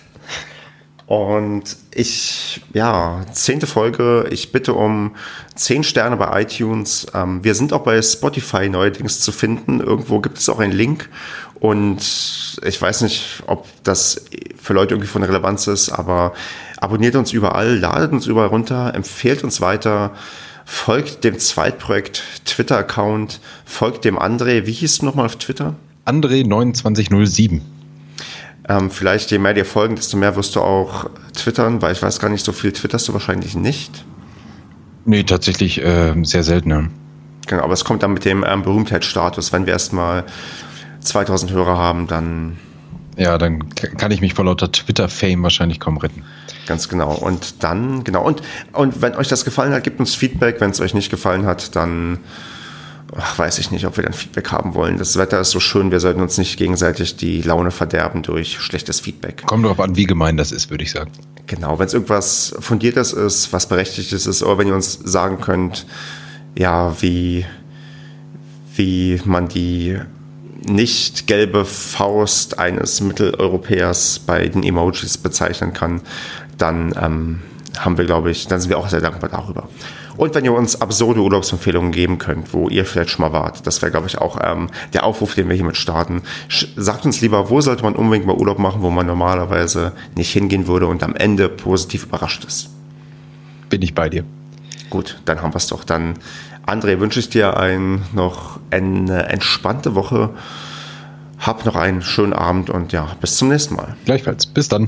Und ich, ja, zehnte Folge. Ich bitte um zehn Sterne bei iTunes. Ähm, wir sind auch bei Spotify neuerdings zu finden. Irgendwo gibt es auch einen Link. Und ich weiß nicht, ob das für Leute irgendwie von Relevanz ist, aber abonniert uns überall, ladet uns überall runter, empfehlt uns weiter, folgt dem Zweitprojekt Twitter-Account, folgt dem André. Wie hieß du nochmal auf Twitter? André2907. Ähm, vielleicht je mehr dir folgen, desto mehr wirst du auch twittern, weil ich weiß gar nicht, so viel twitterst du wahrscheinlich nicht. Nee, tatsächlich äh, sehr selten. Genau, aber es kommt dann mit dem ähm, Berühmtheitsstatus. Wenn wir erstmal 2000 Hörer haben, dann. Ja, dann kann ich mich vor lauter Twitter-Fame wahrscheinlich kaum retten. Ganz genau. Und dann, genau. Und, und wenn euch das gefallen hat, gebt uns Feedback. Wenn es euch nicht gefallen hat, dann ach, weiß ich nicht, ob wir dann Feedback haben wollen. Das Wetter ist so schön, wir sollten uns nicht gegenseitig die Laune verderben durch schlechtes Feedback. Kommt darauf an, wie gemein das ist, würde ich sagen. Genau, wenn es irgendwas Fundiertes ist, was Berechtigtes ist, oder wenn ihr uns sagen könnt, ja, wie, wie man die nicht gelbe Faust eines Mitteleuropäers bei den Emojis bezeichnen kann, dann ähm, haben wir, glaube ich, dann sind wir auch sehr dankbar darüber. Und wenn ihr uns absurde Urlaubsempfehlungen geben könnt, wo ihr vielleicht schon mal wart, das wäre, glaube ich, auch ähm, der Aufruf, den wir hiermit starten. Sagt uns lieber, wo sollte man unbedingt mal Urlaub machen, wo man normalerweise nicht hingehen würde und am Ende positiv überrascht ist. Bin ich bei dir. Gut, dann haben wir es doch. Dann, André, wünsche ich dir ein, noch eine entspannte Woche. Hab noch einen schönen Abend und ja, bis zum nächsten Mal. Gleichfalls. Bis dann.